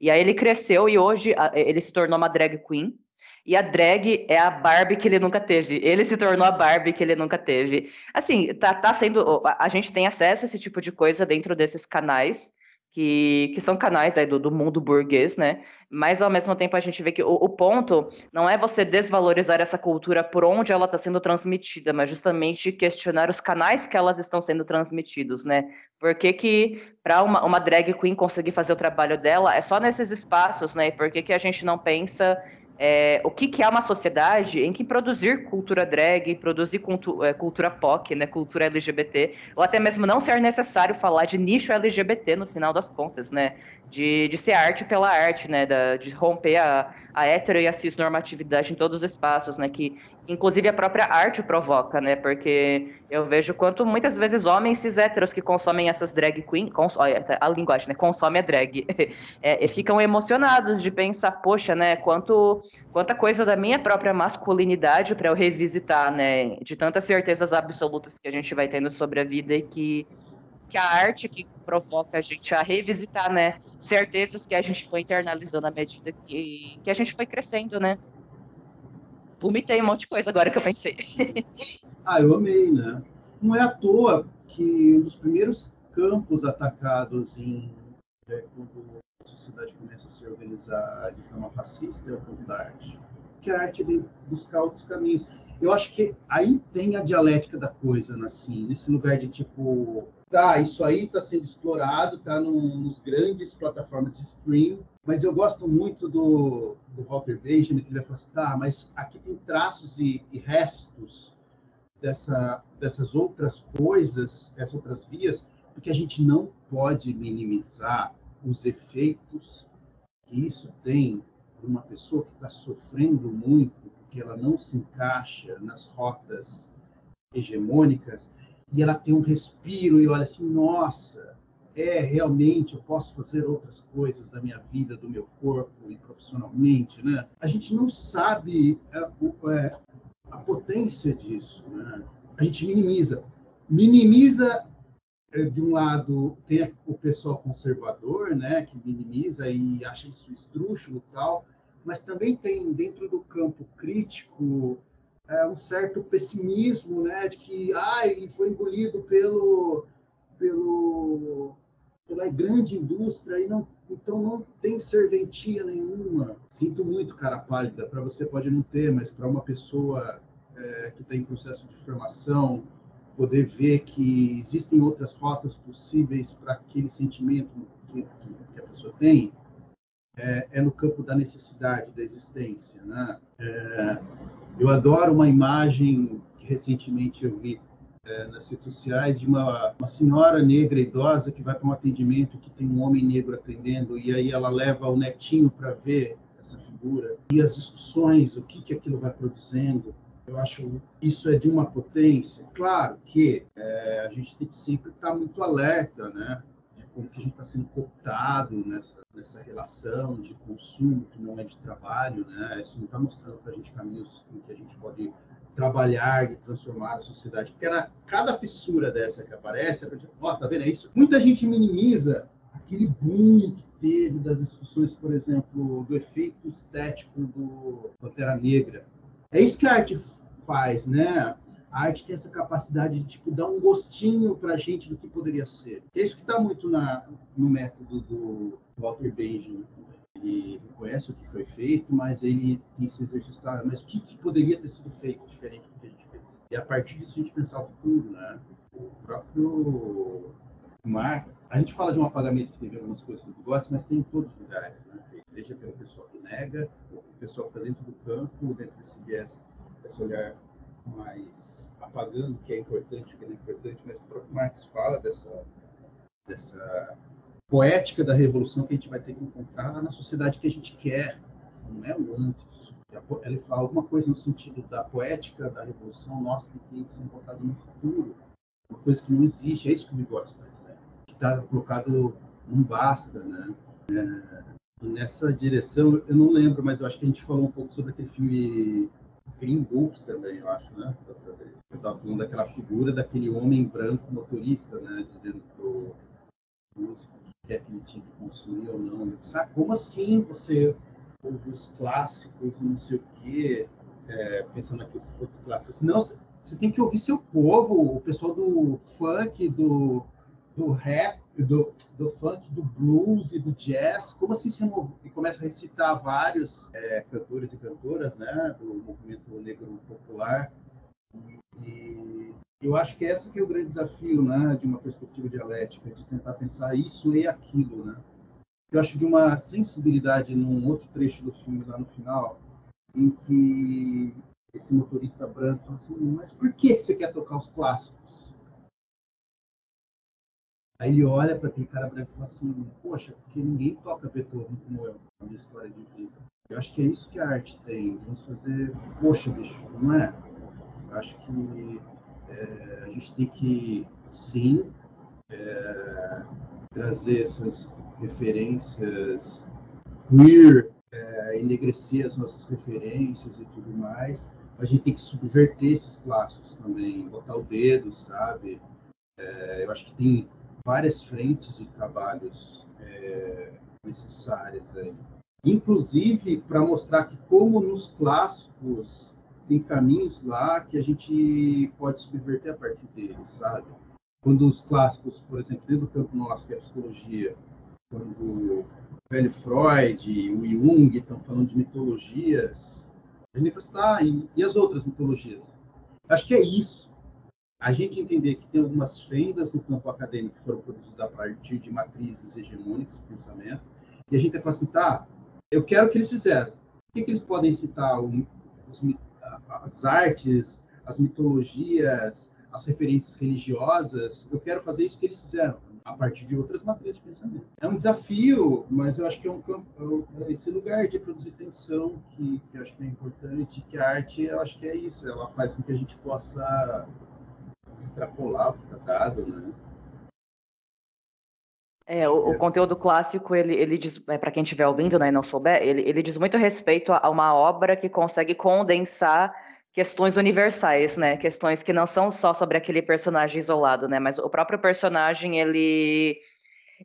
E aí ele cresceu e hoje ele se tornou uma drag queen. E a drag é a Barbie que ele nunca teve. Ele se tornou a Barbie que ele nunca teve. Assim, tá, tá sendo. A gente tem acesso a esse tipo de coisa dentro desses canais, que, que são canais aí do, do mundo burguês, né? Mas ao mesmo tempo a gente vê que o, o ponto não é você desvalorizar essa cultura por onde ela está sendo transmitida, mas justamente questionar os canais que elas estão sendo transmitidos, né? Por que, que para uma, uma drag queen conseguir fazer o trabalho dela é só nesses espaços, né? E por que, que a gente não pensa é, o que, que, é uma sociedade em que produzir cultura drag, produzir cultu é, cultura POC, né, cultura LGBT, ou até mesmo não ser necessário falar de nicho LGBT no final das contas, né, de, de ser arte pela arte, né, da, de romper a, a hetero e a cisnormatividade em todos os espaços, né, que inclusive a própria arte provoca, né, porque eu vejo quanto muitas vezes homens cis héteros que consomem essas drag queen, cons, olha, a linguagem, né, consomem a drag, <laughs> é, ficam emocionados de pensar, poxa, né, quanto, quanta coisa da minha própria masculinidade para eu revisitar, né, de tantas certezas absolutas que a gente vai tendo sobre a vida e que que a arte que provoca a gente a revisitar, né, certezas que a gente foi internalizando à medida que, que a gente foi crescendo, né. Vomitei um monte de coisa agora que eu pensei. <laughs> ah, eu amei, né? Não é à toa que um dos primeiros campos atacados em é, quando a sociedade começa a se organizar de forma fascista é o campo da arte. Que a arte vem buscar outros caminhos. Eu acho que aí tem a dialética da coisa, assim, nesse lugar de tipo, tá, isso aí está sendo explorado, está nos grandes plataformas de stream, mas eu gosto muito do, do Walter Benjamin, que ele falar assim, tá, mas aqui tem traços e, e restos dessa, dessas outras coisas, essas outras vias, porque a gente não pode minimizar os efeitos que isso tem para uma pessoa que está sofrendo muito, porque ela não se encaixa nas rotas hegemônicas, e ela tem um respiro e olha assim, nossa, é realmente eu posso fazer outras coisas da minha vida, do meu corpo e profissionalmente, né? A gente não sabe a, é, é, a potência disso, né? A gente minimiza, minimiza é, de um lado tem o pessoal conservador, né, que minimiza e acha isso estrúxulo tal, mas também tem dentro do campo crítico é, um certo pessimismo, né, de que ah, ele foi engolido pelo, pelo, pela grande indústria e não, então não tem serventia nenhuma. Sinto muito, cara pálida, para você pode não ter, mas para uma pessoa é, que está em processo de formação, poder ver que existem outras rotas possíveis para aquele sentimento que, que, a pessoa tem, é, é, no campo da necessidade, da existência. Né? É, eu adoro uma imagem que recentemente eu vi é, nas redes sociais de uma, uma senhora negra idosa que vai para um atendimento que tem um homem negro atendendo e aí ela leva o netinho para ver essa figura e as discussões, o que, que aquilo vai produzindo. Eu acho isso é de uma potência. Claro que é, a gente tem que sempre estar muito alerta, né? Como que a gente está sendo cooptado nessa, nessa relação de consumo que não é de trabalho, né? Isso não está mostrando para a gente caminhos em que a gente pode trabalhar e transformar a sociedade. Porque era, cada fissura dessa que aparece, ó, oh, tá vendo é isso? Muita gente minimiza aquele boom que teve das discussões, por exemplo, do efeito estético do Pantera Negra. É isso que a arte faz, né? A arte tem essa capacidade de tipo, dar um gostinho para a gente do que poderia ser. É isso que está muito na, no método do Walter Benjamin. Ele reconhece o que foi feito, mas ele tem esse exercício, tá, mas o que, que, poderia ter sido feito diferente do que a gente fez? E a partir disso a gente pensar o futuro, né? O próprio Marx, a gente fala de um apagamento que teve algumas coisas do GOTS, mas tem em todos os lugares, né? Seja pelo pessoal que nega, ou o pessoal que está dentro do campo, dentro desse viés, esse olhar mais apagando o que é importante, o que não é importante, mas o próprio Marx fala dessa, dessa poética da revolução que a gente vai ter que encontrar na sociedade que a gente quer, não é o antes. Ele fala alguma coisa no sentido da poética da revolução nossa que tem que ser encontrada no futuro, uma coisa que não existe. É isso que o está dizendo. Que está colocado não basta, né? É, nessa direção, eu não lembro, mas eu acho que a gente falou um pouco sobre aquele filme Green Book também, eu acho, né? Eu estava falando daquela figura daquele homem branco motorista, né? Dizendo pro músico que é que ele tinha que consumir ou não. Sabe, como assim você ouve os clássicos e não sei o quê, é, pensando naqueles outros clássicos? Não, você tem que ouvir seu povo, o pessoal do funk, do, do rap, do, do funk, do blues e do jazz. Como assim você e começa a recitar vários é, cantores e cantoras né, do movimento negro popular. E, eu acho que esse que é o grande desafio, né, de uma perspectiva dialética, de tentar pensar isso e aquilo, né? Eu acho de uma sensibilidade num outro trecho do filme lá no final, em que esse motorista branco fala assim, mas por que você quer tocar os clássicos? Aí ele olha para aquele cara branco e fala assim, poxa, porque ninguém toca Beethoven como eu, na minha história de vida. Eu acho que é isso que a arte tem. Vamos fazer, poxa, bicho, não é? Eu acho que é, a gente tem que, sim, é, trazer essas referências queer, é, enegrecer as nossas referências e tudo mais. A gente tem que subverter esses clássicos também, botar o dedo, sabe? É, eu acho que tem várias frentes de trabalhos é, necessárias aí. Inclusive para mostrar que como nos clássicos tem caminhos lá que a gente pode subverter a partir deles, sabe? Quando os clássicos, por exemplo, dentro do campo nosso, que é a psicologia, quando o velho Freud e o Jung estão falando de mitologias, a gente fala, tá, e, e as outras mitologias? Acho que é isso. A gente entender que tem algumas fendas no campo acadêmico que foram produzidas a partir de matrizes hegemônicas do pensamento, e a gente fala assim, tá, eu quero o que eles fizeram. O que, que eles podem citar? Os, as artes, as mitologias, as referências religiosas, eu quero fazer isso que eles fizeram, a partir de outras matrizes de pensamento. É um desafio, mas eu acho que é um campo, é esse lugar de produzir tensão que, que eu acho que é importante, que a arte, eu acho que é isso, ela faz com que a gente possa extrapolar o que está dado, né? É, o, o, é. conteúdo clássico, ele, ele diz, é, para quem estiver ouvindo né, e não souber, ele, ele diz muito respeito a, uma obra que consegue condensar questões universais, né? Questões que não são só sobre aquele personagem isolado, né? Mas o próprio personagem, ele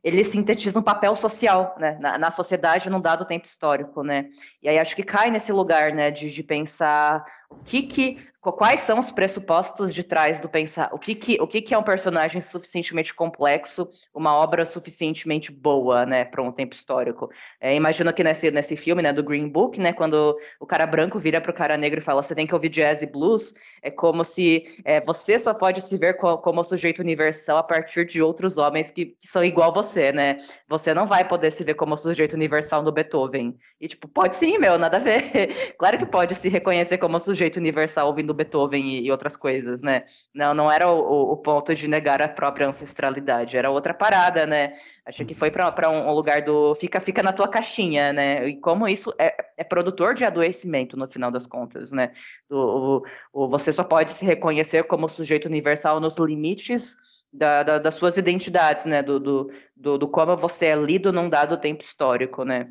ele sintetiza um papel social, né, na, na, sociedade num dado tempo histórico, né, e aí acho que cai nesse lugar, né, de, de pensar que que quais são os pressupostos de trás do pensar, o que que, o que que é um personagem suficientemente complexo, uma obra suficientemente boa, né, para um tempo histórico. É, imagino que nesse, nesse filme, né, do Green Book, né, quando o cara branco vira para o cara negro e fala, você tem que ouvir jazz e blues, é como se é, você só pode se ver co como sujeito universal a partir de outros homens que, que são igual você, né, você não vai poder se ver como sujeito universal no Beethoven. E tipo, pode sim, meu, nada a ver. <laughs> claro que pode se reconhecer como sujeito universal ouvindo do Beethoven e, e outras coisas, né? Não, não era o, o, ponto de negar a própria ancestralidade, era outra parada, né? Acho que foi para um, um lugar do fica, fica na tua caixinha, né? E como isso é, é produtor de adoecimento no final das contas, né? O, o, você só pode se reconhecer como sujeito universal nos limites da, da, das suas identidades, né? Do, do, do, do, como você é lido num dado tempo histórico, né?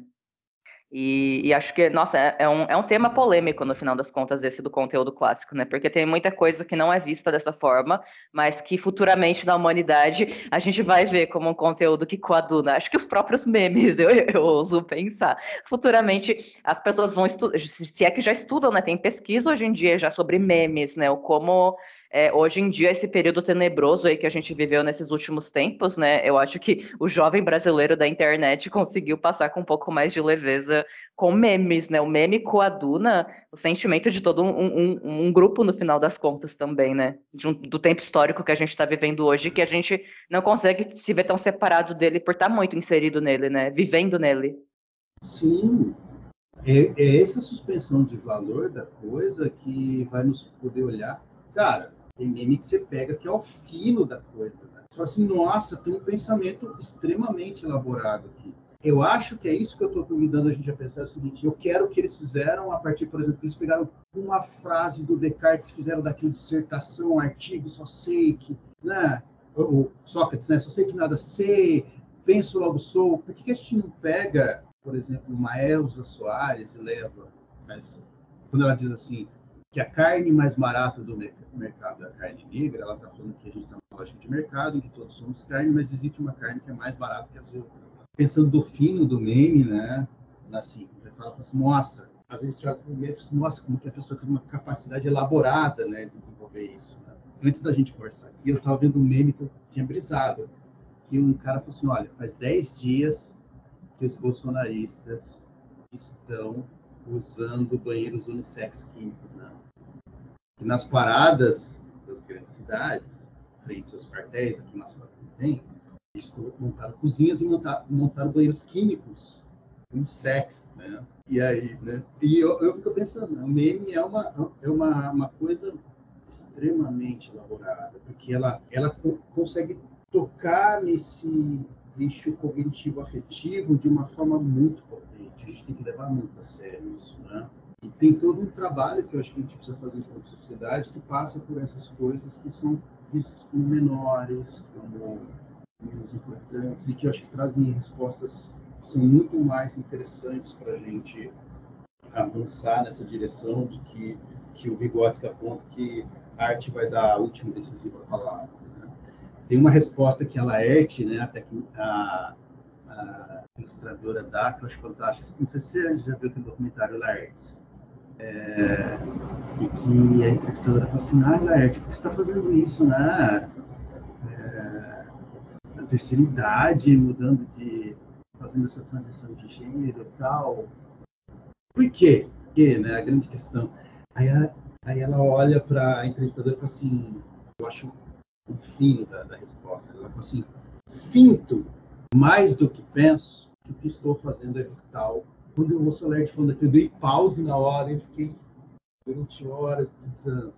E, e, acho que, nossa, é, é, um, é um tema polêmico no final das contas, esse do conteúdo clássico, né? Porque tem muita coisa que não é vista dessa forma, mas que futuramente na humanidade a gente vai ver como um conteúdo que coaduna. Acho que os próprios memes, <laughs> eu, eu ouso pensar. Futuramente as pessoas vão estudar, se é que já estudam, né? Tem pesquisa hoje em dia já sobre memes, né? O como é, hoje em dia, esse período tenebroso aí que a gente viveu nesses últimos tempos, né? Eu acho que o jovem brasileiro da internet conseguiu passar com um pouco mais de leveza com memes, né? O meme coaduna o sentimento de todo um, um, um grupo no final das contas também, né? Um, do tempo histórico que a gente está vivendo hoje, que a gente não consegue se ver tão separado dele por estar tá muito inserido nele, né? Vivendo nele. Sim, é, é, essa suspensão de valor da coisa que vai nos poder olhar. Cara, tem meme que você pega que é o fino da coisa. Né? Você fala assim, nossa, tem um pensamento extremamente elaborado aqui. Eu acho que é isso que eu estou convidando a gente a pensar é o seguinte: eu quero que eles fizeram a partir, por exemplo, eles pegaram uma frase do Descartes, fizeram daquilo dissertação, artigo, só sei que, né? O Sócrates, né? Só sei que nada sei, penso logo sou. Por que, que a gente não pega, por exemplo, uma Elza Soares e leva, mas, quando ela diz assim, que a carne mais barata do mercado é a carne negra, ela está falando que a gente está numa lógica de mercado, que todos somos carne, mas existe uma carne que é mais barata que as outras. Pensando do fino do meme, né, simples, você fala assim, nossa, às vezes a gente olha para o assim, nossa, como que a pessoa tem uma capacidade elaborada, né, de desenvolver isso. Né? Antes da gente conversar aqui, eu estava vendo um meme que eu tinha brisado, que um cara falou assim, olha, faz 10 dias que os bolsonaristas estão usando banheiros unissex químicos, né? E nas paradas das grandes cidades, frente aos quartéis, aqui na cidade tem, eles montaram cozinhas e montaram, montaram banheiros químicos unissex, né? E aí, né? E eu, eu fico pensando, o meme é uma, é uma, uma coisa extremamente elaborada, porque ela, ela consegue tocar nesse eixo cognitivo afetivo de uma forma muito potente. A gente tem que levar muito a sério isso, né? E tem todo um trabalho que eu acho que a gente precisa fazer como sociedade que passa por essas coisas que são vistas como menores, como menos importantes e que eu acho que trazem respostas que são muito mais interessantes para a gente avançar nessa direção de que, que o Vygotsky aponta que a arte vai dar a última decisiva palavra. Tem uma resposta que a Laerte, né, que a, a ilustradora dá, que eu acho fantástica. Não sei se você já viu aquele documentário Laerte. É, e que a entrevistadora fala assim, ah, Laerte, por que você está fazendo isso, né? É, na terceira idade, mudando de... fazendo essa transição de gênero e tal. Por quê? Por quê, né? A grande questão. Aí, a, aí ela olha para a entrevistadora e fala assim, eu acho o fim da, da resposta. Ela falou assim: sinto mais do que penso que o que estou fazendo é vital. Quando eu ouço o Alert falando aqui, eu dei pause na hora e fiquei durante horas pensando.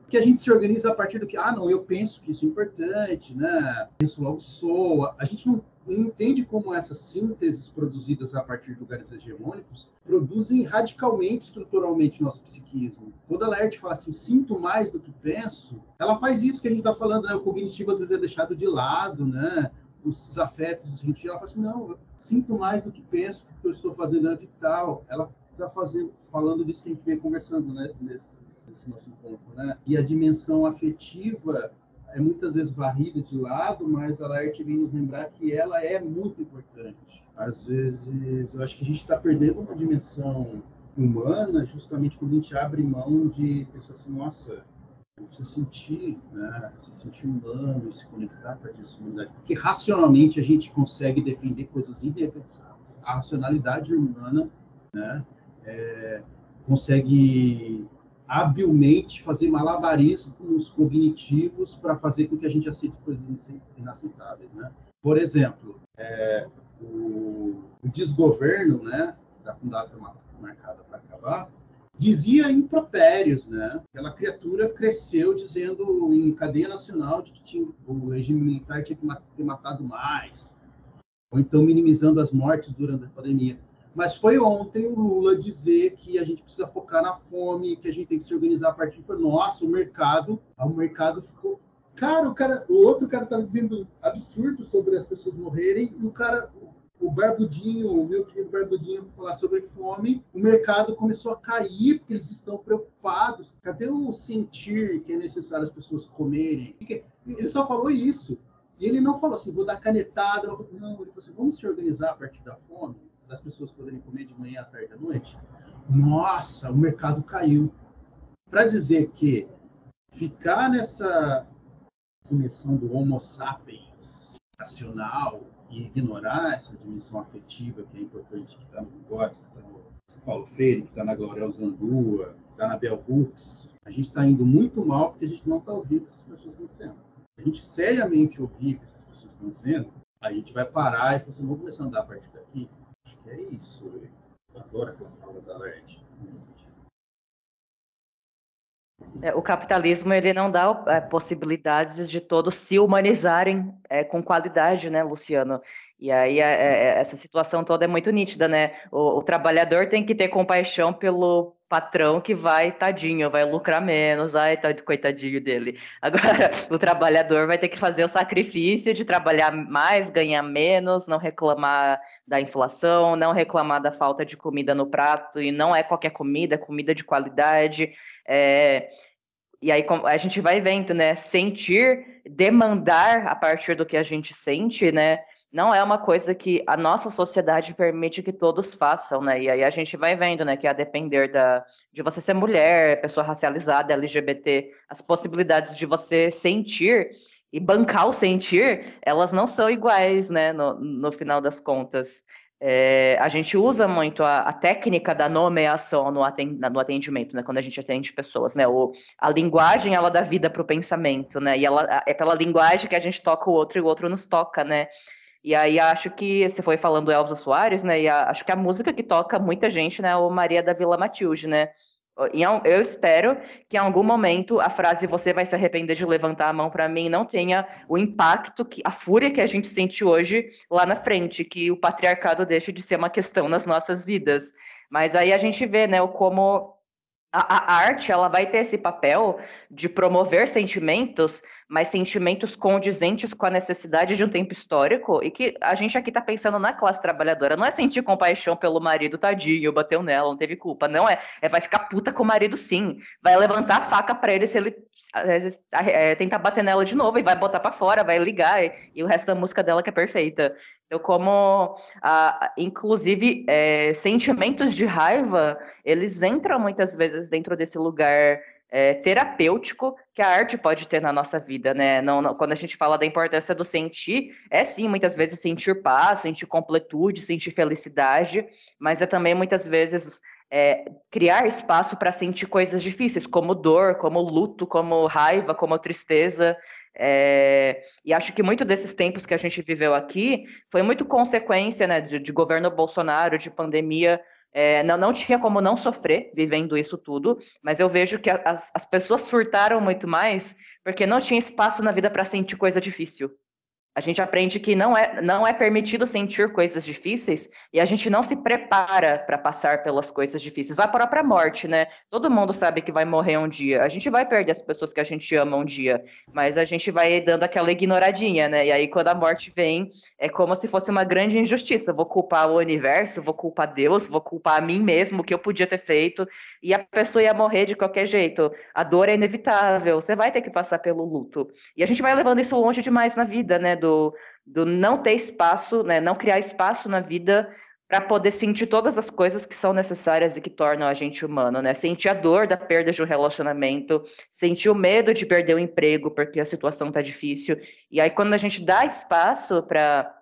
Porque a gente se organiza a partir do que, ah, não, eu penso que isso é importante, né? Penso logo sou. A gente não entende como essas sínteses produzidas a partir de lugares hegemônicos produzem radicalmente, estruturalmente nosso psiquismo. Quando a Laerte fala assim, sinto mais do que penso, ela faz isso que a gente está falando, né? O cognitivo às vezes é deixado de lado, né? Os, os afetos, os sentidos, ela fala assim, não, eu sinto mais do que penso, o que eu estou fazendo é vital. Ela está fazendo, falando disso que a gente vem conversando, né? Nesse, nesse nosso encontro, né? E a dimensão afetiva é muitas vezes varrida de lado, mas a Laerte vem nos lembrar que ela é muito importante. Às vezes, eu acho que a gente está perdendo uma dimensão humana justamente quando a gente abre mão de pensar assim, nossa, se sentir, né, se sentir humano, se conectar com a humanidade. Porque racionalmente a gente consegue defender coisas indefensáveis. A racionalidade humana né, é, consegue habilmente fazer malabarismos cognitivos para fazer com que a gente aceite coisas inaceitáveis, né? Por exemplo, é, o, o, desgoverno, né, com data marcada para acabar, dizia impropérios, né? Aquela criatura cresceu dizendo em cadeia nacional de que tinha, o regime militar tinha que ter matado mais, ou então minimizando as mortes durante a pandemia. Mas foi ontem o Lula dizer que a gente precisa focar na fome, que a gente tem que se organizar a partir de nossa, o mercado, o mercado ficou Cara, o cara, o outro cara estava dizendo absurdo sobre as pessoas morrerem e o cara, o Barbudinho, o meu querido Barbudinho, falar sobre fome, o mercado começou a cair porque eles estão preocupados. Cadê o sentir que é necessário as pessoas comerem? Ele só falou isso. E ele não falou assim, vou dar canetada. Não, ele falou assim, vamos se organizar a partir da fome, das pessoas poderem comer de manhã, à tarde, à noite. Nossa, o mercado caiu. Para dizer que ficar nessa dimensão do Homo sapiens racional e ignorar essa dimensão afetiva que é importante, que está no Vygotsky, que está no Paulo Freire, que está na Glória Zandua, que está na Bell Hooks, a gente está indo muito mal porque a gente não está ouvindo o que essas pessoas estão dizendo. Se a gente seriamente ouvir o que essas pessoas estão dizendo, a gente vai parar e falar assim, vamos começar a andar a partir daqui. Acho que é isso. Eu adoro aquela fala da Led nesse. É, o capitalismo ele não dá é, possibilidades de todos se humanizarem é, com qualidade, né, Luciano? E aí é, é, essa situação toda é muito nítida, né? O, o, trabalhador tem que ter compaixão pelo patrão que vai, tadinho, vai lucrar menos, ai, tá, coitadinho dele. <laughs> Agora, o trabalhador vai ter que fazer o sacrifício de trabalhar mais, ganhar menos, não reclamar da inflação, não reclamar da falta de comida no prato, e não é qualquer comida, é comida de qualidade. É, e aí a gente vai vendo, né? Sentir, demandar a partir do que a gente sente, né? Não é uma coisa que a nossa sociedade permite que todos façam, né? E aí a gente vai vendo, né, que a depender da, de você ser mulher, pessoa racializada, LGBT, as possibilidades de você sentir e bancar o sentir, elas não são iguais, né, no, no final das contas. É, a gente usa muito a, a, técnica da nomeação no, atendimento, né? Quando a gente atende pessoas, né? O, a linguagem, ela dá vida para o pensamento, né? E ela, é pela linguagem que a gente toca o outro e o outro nos toca, né? E aí acho que você foi falando Elza Soares, né? E a, acho que a música que toca muita gente, né? É o Maria da Vila Matilde, né? Eu espero que em algum momento a frase você vai se arrepender de levantar a mão para mim não tenha o impacto, que a fúria que a gente sente hoje lá na frente, que o patriarcado deixe de ser uma questão nas nossas vidas. Mas aí a gente vê, né, como a, a, arte ela vai ter esse papel de promover sentimentos, mas sentimentos condizentes com a necessidade de um tempo histórico e que a gente aqui está pensando na classe trabalhadora. Não é sentir compaixão pelo marido, tadinho, bateu nela, não teve culpa. Não é. É vai ficar puta com o marido, sim. Vai levantar a faca para ele se ele é, é, tentar bater nela de novo e vai botar para fora, vai ligar e, e, o resto da música dela que é perfeita. Então, como, a, inclusive, é, sentimentos de raiva, eles entram muitas vezes dentro desse lugar é, terapêutico que a arte pode ter na nossa vida, né? Não, não, quando a gente fala da importância do sentir, é sim, muitas vezes sentir paz, sentir completude, sentir felicidade, mas é também muitas vezes é, criar espaço para sentir coisas difíceis, como dor, como luto, como raiva, como tristeza. É, e acho que muito desses tempos que a gente viveu aqui foi muito consequência né, de, de governo Bolsonaro, de pandemia. É, não, não tinha como não sofrer vivendo isso tudo, mas eu vejo que as, as pessoas surtaram muito mais porque não tinha espaço na vida para sentir coisa difícil. A gente aprende que não é, não é permitido sentir coisas difíceis e a gente não se prepara para passar pelas coisas difíceis. A própria morte, né? Todo mundo sabe que vai morrer um dia. A gente vai perder as pessoas que a gente ama um dia, mas a gente vai dando aquela ignoradinha, né? E aí, quando a morte vem, é como se fosse uma grande injustiça. Vou culpar o universo, vou culpar Deus, vou culpar a mim mesmo, o que eu podia ter feito, e a pessoa ia morrer de qualquer jeito. A dor é inevitável, você vai ter que passar pelo luto. E a gente vai levando isso longe demais na vida, né? Do do, do não ter espaço, né, não criar espaço na vida para poder sentir todas as coisas que são necessárias e que tornam a gente humano, né? Sentir a dor da perda de um relacionamento, sentir o medo de perder o emprego porque a situação tá difícil. E aí quando a gente dá espaço para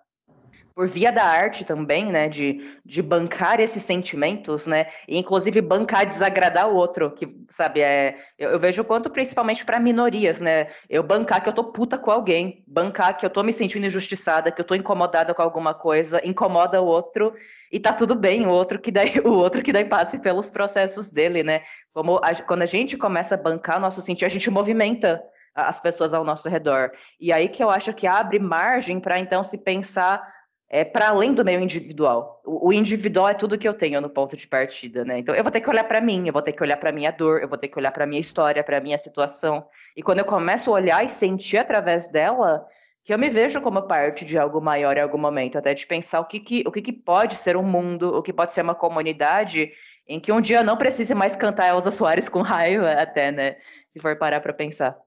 por via da arte também, né, de, de bancar esses sentimentos, né, e inclusive bancar desagradar o outro, que, sabe, é, eu, eu vejo quanto principalmente para minorias, né, eu bancar que eu tô puta com alguém, bancar que eu tô me sentindo injustiçada, que eu tô incomodada com alguma coisa, incomoda o outro, e tá tudo bem, o outro que daí, <laughs> o outro que daí passe pelos processos dele, né, como a, quando a gente começa a bancar nosso sentir, a gente movimenta as pessoas ao nosso redor, e aí que eu acho que abre margem para então se pensar é para além do meu individual. O, individual é tudo que eu tenho no ponto de partida, né? Então eu vou ter que olhar para mim, eu vou ter que olhar para minha dor, eu vou ter que olhar para minha história, para minha situação. E quando eu começo a olhar e sentir através dela, que eu me vejo como parte de algo maior em algum momento, até de pensar o que, que o que, que pode ser um mundo, o que pode ser uma comunidade em que um dia eu não precise mais cantar Elza Soares com raiva, até, né? Se for parar para pensar.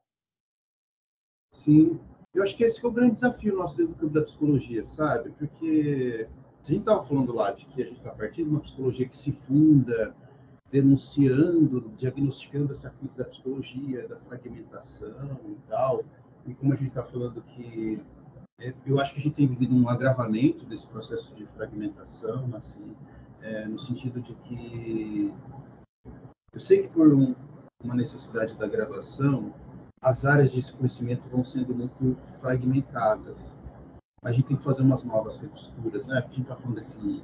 Sim, eu acho que esse é o grande desafio nosso dentro do campo da psicologia, sabe? Porque a gente estava falando lá de que a gente está partindo de uma psicologia que se funda denunciando, diagnosticando essa crise da psicologia, da fragmentação e tal, e como a gente está falando que é, eu acho que a gente tem vivido um agravamento desse processo de fragmentação, assim, é, no sentido de que eu sei que por um, uma necessidade da gravação as áreas de conhecimento vão sendo muito fragmentadas. A gente tem que fazer umas novas recosturas, né? A gente está falando desse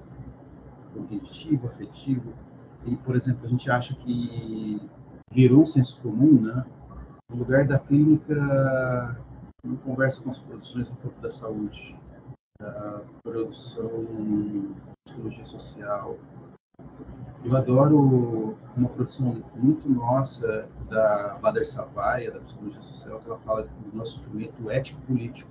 cognitivo, afetivo, e, por exemplo, a gente acha que virou um senso comum, né? No lugar da clínica, não conversa com as produções do campo da saúde, da produção de psicologia social, eu adoro uma produção muito nossa da Bader Savaia, da Psicologia Social, que ela fala do nosso sofrimento ético-político.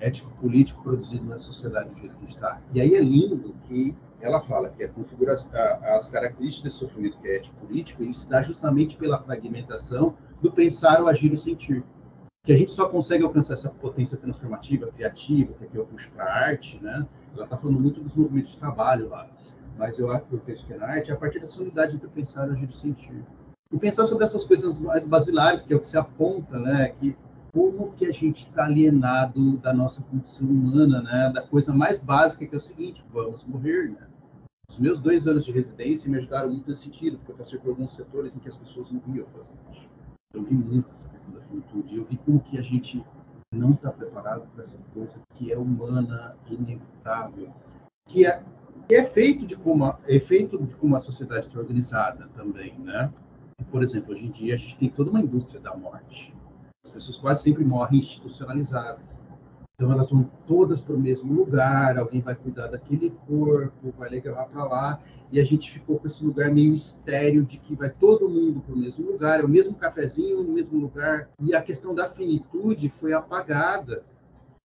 Ético-político produzido na sociedade do jeito que está. E aí é lindo que ela fala que a configuração, as características desse sofrimento que é ético-político, ele se dá justamente pela fragmentação do pensar, o agir e o sentir. Que a gente só consegue alcançar essa potência transformativa, criativa, que aqui eu puxo para a arte, né? Ela está falando muito dos movimentos de trabalho lá mas eu acho que eu penso que na arte é a partir dessa unidade entre pensar, agir e sentir. E pensar sobre essas coisas mais basilares, que é o que se aponta, né? Que como que a gente está alienado da nossa condição humana, né? Da coisa mais básica que é o seguinte, vamos morrer, né? Os meus dois anos de residência me ajudaram muito nesse sentido, porque eu passei por alguns setores em que as pessoas morriam bastante. Eu vi muito essa questão da finitude, eu vi como que a gente não está preparado para essa coisa que é humana, inevitável, que é que é feito de como é feito de como a sociedade está organizada também, né? Por exemplo, hoje em dia a gente tem toda uma indústria da morte. As pessoas quase sempre morrem institucionalizadas. Então elas vão todas para o mesmo lugar, alguém vai cuidar daquele corpo, vai levar para lá, e a gente ficou com esse lugar meio estéreo de que vai todo mundo para o mesmo lugar, é o mesmo cafezinho no mesmo lugar, e a questão da finitude foi apagada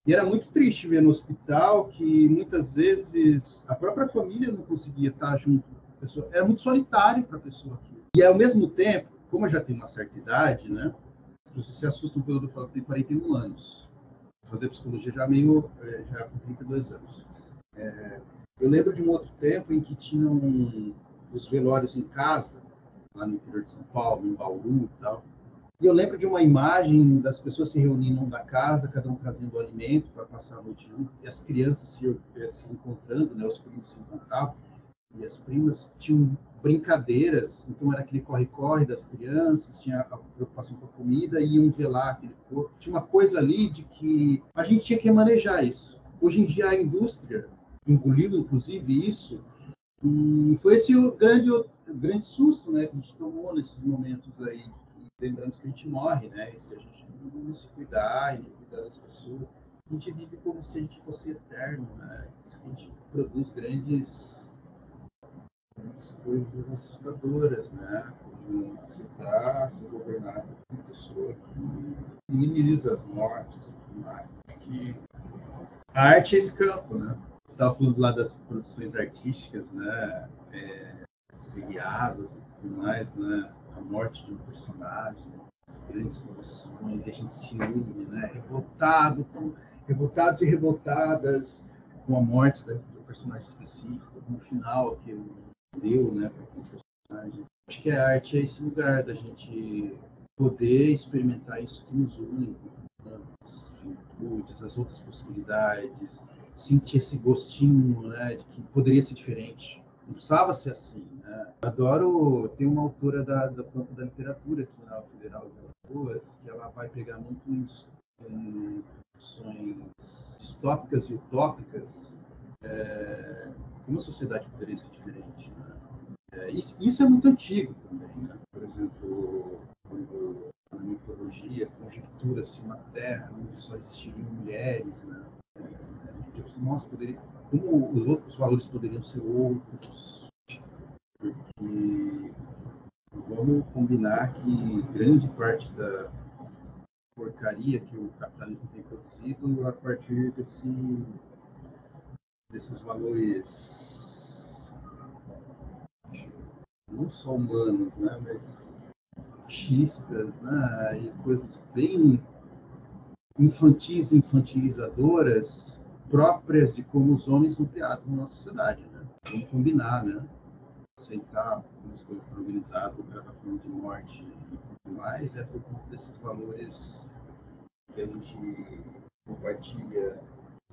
e era muito triste ver no hospital que muitas vezes a própria família não conseguia estar junto com a pessoa. Era muito solitário para a pessoa. E ao mesmo tempo, como eu já tenho uma certa idade, né? As pessoas se assustam quando eu falo que tenho 41 anos. Fazer psicologia já meio, é, já com 32 anos. É, eu lembro de um outro tempo em que tinham os velórios em casa, lá no interior de São Paulo, em Bauru e tal. E eu lembro de uma imagem das pessoas se reunindo da casa, cada um trazendo alimento para passar a noite junto, e as crianças se, eh, se encontrando, né, os primos se encontravam, e as primas tinham brincadeiras, então era aquele corre-corre das crianças, tinha a preocupação com a comida, e iam velar aquele corpo. Tinha uma coisa ali de que a gente tinha que manejar isso. Hoje em dia a indústria engoliu, inclusive, isso, e foi esse o grande, o grande susto né, que a gente tomou nesses momentos aí lembrando que a gente morre, né? E se a gente não se cuidar e não cuidar das pessoas, a gente vive como se a gente fosse eterno, né? Por isso que a gente produz grandes, grandes coisas assustadoras, né? Como aceitar ser governado por uma pessoa que minimiza as mortes e tudo mais. Acho que a arte é esse campo, né? Você estava falando lá das produções artísticas, né? É, seriados e tudo mais, né? A morte de um personagem, as grandes comoções, e a gente se une, né? Revoltado, com, revoltados e revoltadas com a morte do personagem específico, no final que deu, né, para personagem. Acho que a arte é esse lugar da gente poder experimentar isso que nos une, né? as virtudes, as outras possibilidades, sentir esse gostinho, né, de que poderia ser diferente. Não precisava ser assim, né? Adoro, tem uma autora da, da da literatura aqui na Federal de Alagoas, que ela vai pegar muito isso em discussões distópicas e utópicas, é, uma sociedade poderia ser diferente. Né? É, isso, isso, é muito antigo também, né? Por exemplo, quando na mitologia conjectura-se uma terra onde só existiriam mulheres, né? É, nossa, poderia, como os outros valores poderiam ser outros? Porque vamos combinar que grande parte da porcaria que o capitalismo tem produzido a partir desse, desses valores não só humanos, né, mas machistas, né, e coisas bem infantis, infantilizadoras próprias de como os homens são criados na nossa sociedade, né? Vamos combinar, né? Aceitar como as coisas estão organizadas, o falando de morte e tudo mais, é por conta desses valores que a gente compartilha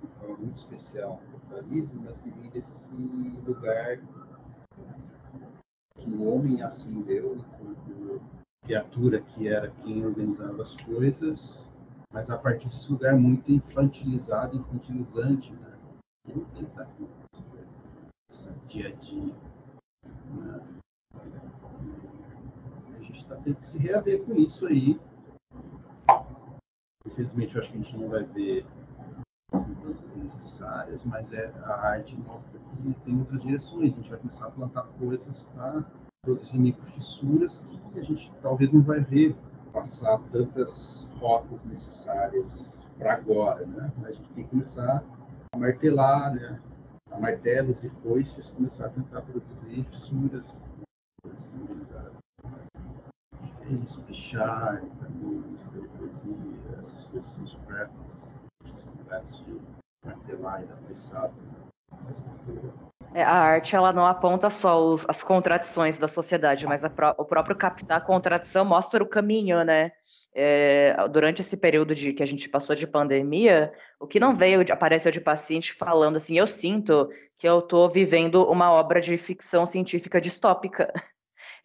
de forma muito especial no capitalismo, mas que vem desse lugar que o homem assim enquanto criatura que era quem organizava as coisas, mas a partir desse lugar muito infantilizado, infantilizante, né? Não tem que estar com as coisas, esse dia a dia. Né? A gente está tendo que se reaver com isso aí. Infelizmente, eu acho que a gente não vai ver as mudanças necessárias, mas é, a arte mostra que tem outras direções. A gente vai começar a plantar coisas para produzir microfissuras que a gente talvez não vai ver passar tantas rotas necessárias para agora, né? A gente tem que começar a martelar, né? A martelos e foices, começar a tentar produzir fissuras isso, pichar, poesia, essas coisas são supérfluas, de martelar e dar fechado na estrutura. É, a arte ela não aponta só os, as contradições da sociedade, mas pró o próprio captar a contradição mostra o caminho, né? É, durante esse período de que a gente passou de pandemia, o que não veio de, apareceu de paciente falando assim, eu sinto que eu estou vivendo uma obra de ficção científica distópica. <laughs>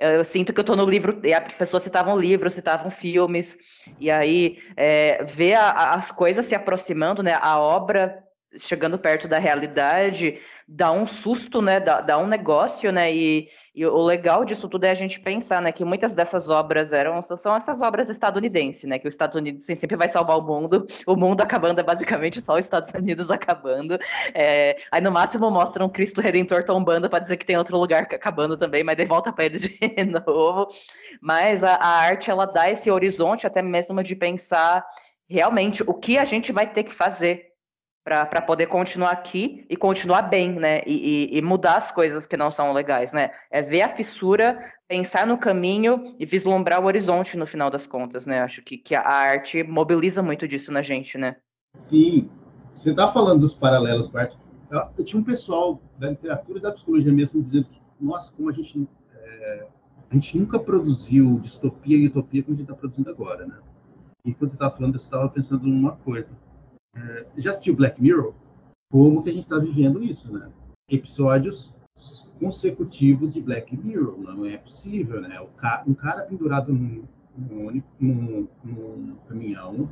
Eu, sinto que eu estou no livro, e a pessoa citava um livro, citavam filmes, e aí é, ver a, as coisas se aproximando, né? A obra chegando perto da realidade, dá um susto, né? Dá, dá um negócio, né? E, e, o legal disso tudo é a gente pensar, né? Que muitas dessas obras eram são essas obras estadunidenses, né? Que os Estados Unidos sempre vai salvar o mundo, o mundo acabando é basicamente só os Estados Unidos acabando. É, aí no máximo mostram Cristo Redentor tombando para dizer que tem outro lugar acabando também, mas daí volta para eles de <laughs> novo. Mas a, a arte ela dá esse horizonte até mesmo de pensar realmente o que a gente vai ter que fazer para poder continuar aqui e continuar bem, né? E, e, e, mudar as coisas que não são legais, né? É ver a fissura, pensar no caminho e vislumbrar o horizonte no final das contas, né? Acho que, que a arte mobiliza muito disso na gente, né? Sim. Você está falando dos paralelos com a arte. Eu, eu, tinha um pessoal da literatura e da psicologia mesmo dizendo que, nossa, como a gente. É, a gente nunca produziu distopia e utopia como a gente está produzindo agora, né? E quando você estava falando, eu estava pensando numa coisa é, já assistiu Black Mirror? Como que a gente está vivendo isso, né? Episódios consecutivos de Black Mirror, não é possível, né? um cara pendurado num, num, num, num caminhão,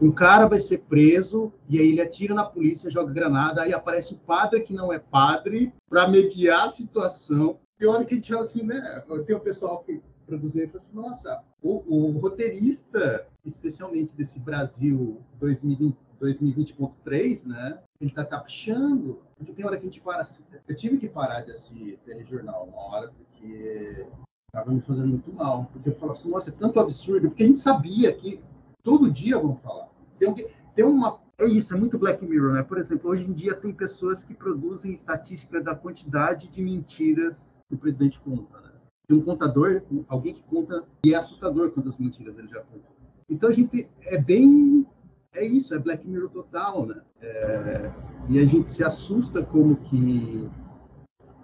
um cara vai ser preso e aí ele atira na polícia, joga granada, aí aparece o padre que não é padre para mediar a situação. Tem hora que a gente fala assim, né? Tem o pessoal que produziu e fala assim, nossa, o, o roteirista, especialmente desse Brasil 2020, 2020.3, né? Ele tá caprichando. Tem hora que a gente para. Eu tive que parar de assistir telejornal uma hora, porque estava me fazendo muito mal. Porque eu falava assim, nossa, é tanto absurdo, porque a gente sabia que todo dia vão falar. Tem, tem uma. É isso, é muito Black Mirror, né? Por exemplo, hoje em dia tem pessoas que produzem estatística da quantidade de mentiras que o presidente conta, né? Tem um contador, alguém que conta, e é assustador quantas mentiras ele já contou. Então a gente é bem é isso, é Black Mirror total, né? É, e a gente se assusta como que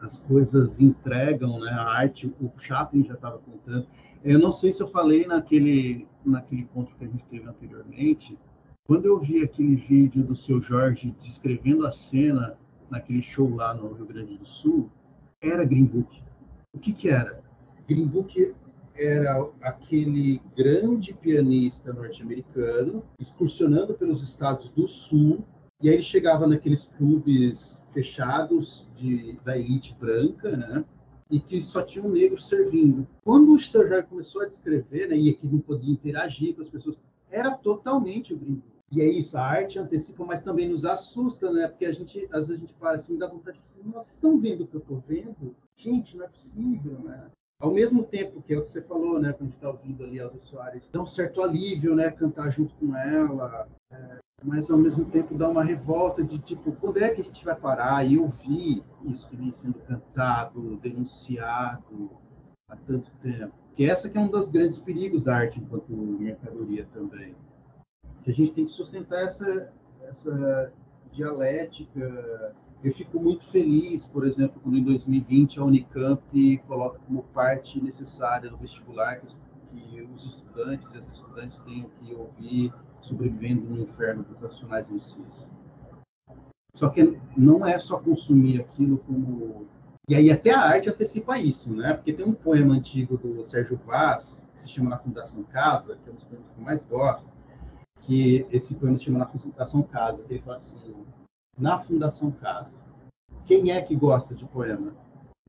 as coisas entregam, né? A arte, o Chaplin já estava contando. Eu não sei se eu falei naquele naquele ponto que a gente teve anteriormente, Quando eu vi aquele vídeo do seu Jorge descrevendo a cena naquele show lá no Rio Grande do Sul, era Green Book. O que, que era? Green Book era aquele grande pianista norte-americano excursionando pelos estados do sul e aí ele chegava naqueles clubes fechados de, da elite branca, né? E que só tinha um negro servindo. Quando o Sturgeon começou a descrever, né, e que não podia interagir com as pessoas, era totalmente o Book. E é isso, a arte antecipa, mas também nos assusta, né? Porque a gente, às vezes a gente para assim, dá vontade de dizer, nossa, vocês estão vendo o que eu estou vendo? Gente, não é possível, né? Ao mesmo tempo que é o que você falou, né? Quando a gente está ouvindo ali Elza Soares, dá um certo alívio, né? Cantar junto com ela, é, mas ao mesmo tempo dá uma revolta de tipo, quando é que a gente vai parar e ouvir isso que vem sendo cantado, denunciado há tanto tempo? Que essa que é um dos grandes perigos da arte enquanto mercadoria também que a gente tem que sustentar essa, essa dialética. Eu fico muito feliz, por exemplo, quando em 2020 a Unicamp coloca como parte necessária do vestibular que, que os estudantes e as estudantes tenham que ouvir sobrevivendo no inferno dos nacionais MCs. Só que não é só consumir aquilo como. E aí até a arte antecipa isso, né? Porque tem um poema antigo do Sérgio Vaz, que se chama Na Fundação Casa, que é um dos poemas que eu mais gosto, que esse poema se chama Na Fundação Casa, que ele fala assim, na Fundação Casa, quem é que gosta de poema?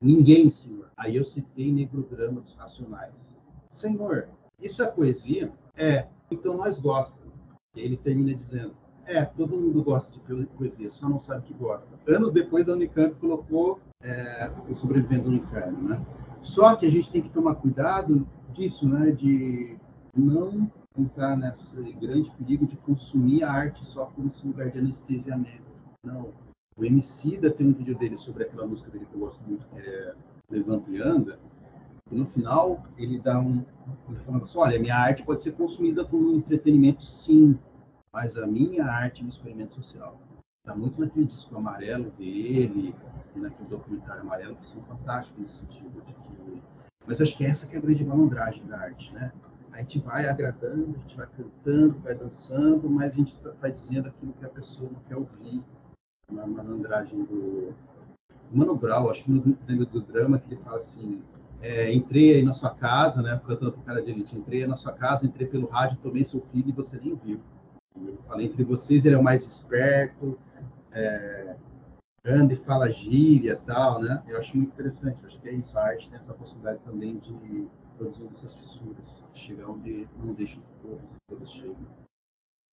Ninguém, senhor. Aí eu citei Negrograma dos Racionais. Senhor, isso é poesia? É. Então nós gostamos. E ele termina dizendo, é, todo mundo gosta de poesia, só não sabe que gosta. Anos depois, a Unicamp colocou é, o Sobrevivendo no Inferno, né? Só que a gente tem que tomar cuidado disso, né? De não entrar nesse grande perigo de consumir a arte só como esse lugar de anestesiamento. Não. O Emicida tem um vídeo dele sobre aquela música dele que eu gosto muito, que é Levanta e Anda, e no final ele dá um... Ele fala assim, olha, minha arte pode ser consumida como entretenimento sim, mas a minha arte é um experimento social. Está muito naquele disco amarelo dele, e naquele documentário amarelo, que são fantásticos nesse sentido. De. Mas acho que essa que é a grande malandragem da arte, né? a gente vai agradando, a gente vai cantando, vai dançando, mas a gente vai tá, dizendo aquilo que a pessoa não quer ouvir. Uma malandragem do Mano Brown, acho que no do, do drama, que ele fala assim: é, entrei aí na sua casa, né, cantando pro cara de elite, entrei aí na sua casa, entrei pelo rádio, tomei seu filho e você nem viu. Eu falei, entre vocês ele é o mais esperto, é, anda e fala gíria e tal, né? Eu acho muito interessante, acho que é isso, a arte tem essa possibilidade também de produzindo essas fissuras, chegar onde não deixa todos, todos cheguem.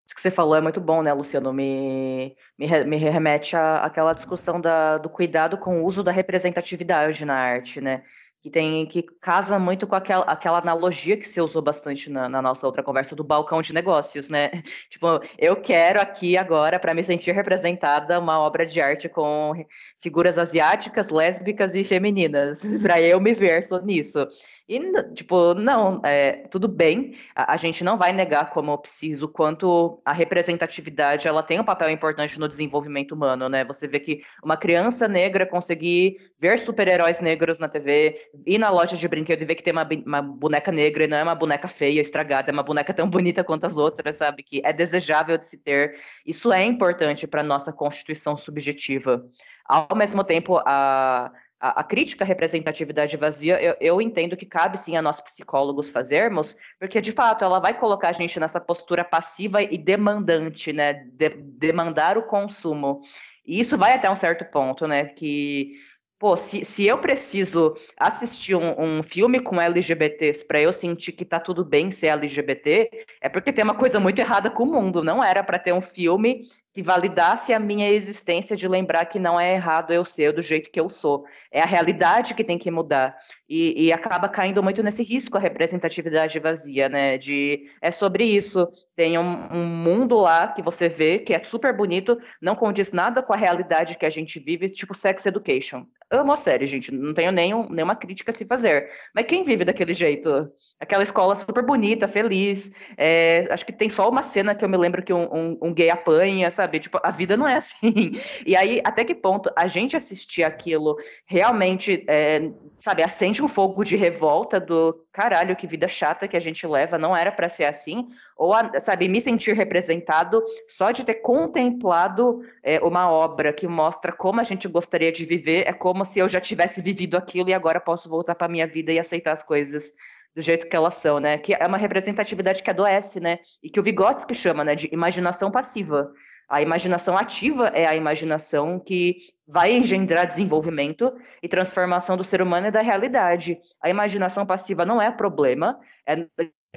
Isso que você falou é muito bom, né, Luciano? Me, me, me remete àquela discussão da, do cuidado com o uso da representatividade na arte, né? que tem que casa muito com aquela, aquela analogia que você usou bastante na, na, nossa outra conversa do balcão de negócios, né? <laughs> Tipo, eu quero aqui agora, para me sentir representada, uma obra de arte com figuras asiáticas, lésbicas e femininas, <laughs> para eu me ver nisso. E, tipo, não, é, tudo bem, a, a, gente não vai negar como preciso quanto a representatividade ela tem um papel importante no desenvolvimento humano, né? Você vê que uma criança negra conseguir ver super-heróis negros na TV, ir na loja de brinquedo e ver que tem uma, uma, boneca negra e não é uma boneca feia, estragada, é uma boneca tão bonita quanto as outras, sabe? Que é desejável de se ter. Isso é importante para nossa constituição subjetiva. Ao mesmo tempo, a, a, a crítica à representatividade vazia, eu, eu, entendo que cabe sim a nós psicólogos fazermos, porque de fato ela vai colocar a gente nessa postura passiva e demandante, né? De, demandar o consumo. E isso vai até um certo ponto, né? Que Pô, se, se eu preciso assistir um, um filme com LGBTs para eu sentir que tá tudo bem ser LGBT, é porque tem uma coisa muito errada com o mundo. Não era para ter um filme que validasse a minha existência de lembrar que não é errado eu ser do jeito que eu sou. É a realidade que tem que mudar. E, e, acaba caindo muito nesse risco a representatividade vazia, né? De é sobre isso. Tem um, um, mundo lá que você vê que é super bonito, não condiz nada com a realidade que a gente vive, tipo Sex Education. Amo a série, gente. Não tenho nenhum, nenhuma crítica a se fazer. Mas quem vive daquele jeito? Aquela escola super bonita, feliz. É, acho que tem só uma cena que eu me lembro que um, um, um gay apanha, sabe? Sabe? Tipo, a vida não é assim. E aí, até que ponto a gente assistir aquilo realmente, é, sabe, acende um fogo de revolta do caralho, que vida chata que a gente leva, não era para ser assim, ou, sabe, me sentir representado só de ter contemplado é, uma obra que mostra como a gente gostaria de viver, é como se eu já tivesse vivido aquilo e agora posso voltar para minha vida e aceitar as coisas do jeito que elas são, né? Que é uma representatividade que adoece, né? E que o Vygotsky chama, né, de imaginação passiva. A imaginação ativa é a imaginação que vai engendrar desenvolvimento e transformação do ser humano e da realidade. A imaginação passiva não é problema, é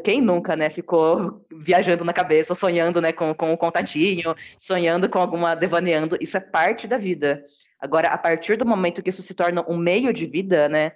quem nunca, né, ficou viajando na cabeça, sonhando, né, com, com um contatinho, sonhando com alguma devaneando, isso é parte da vida. Agora, a partir do momento que isso se torna um meio de vida, né,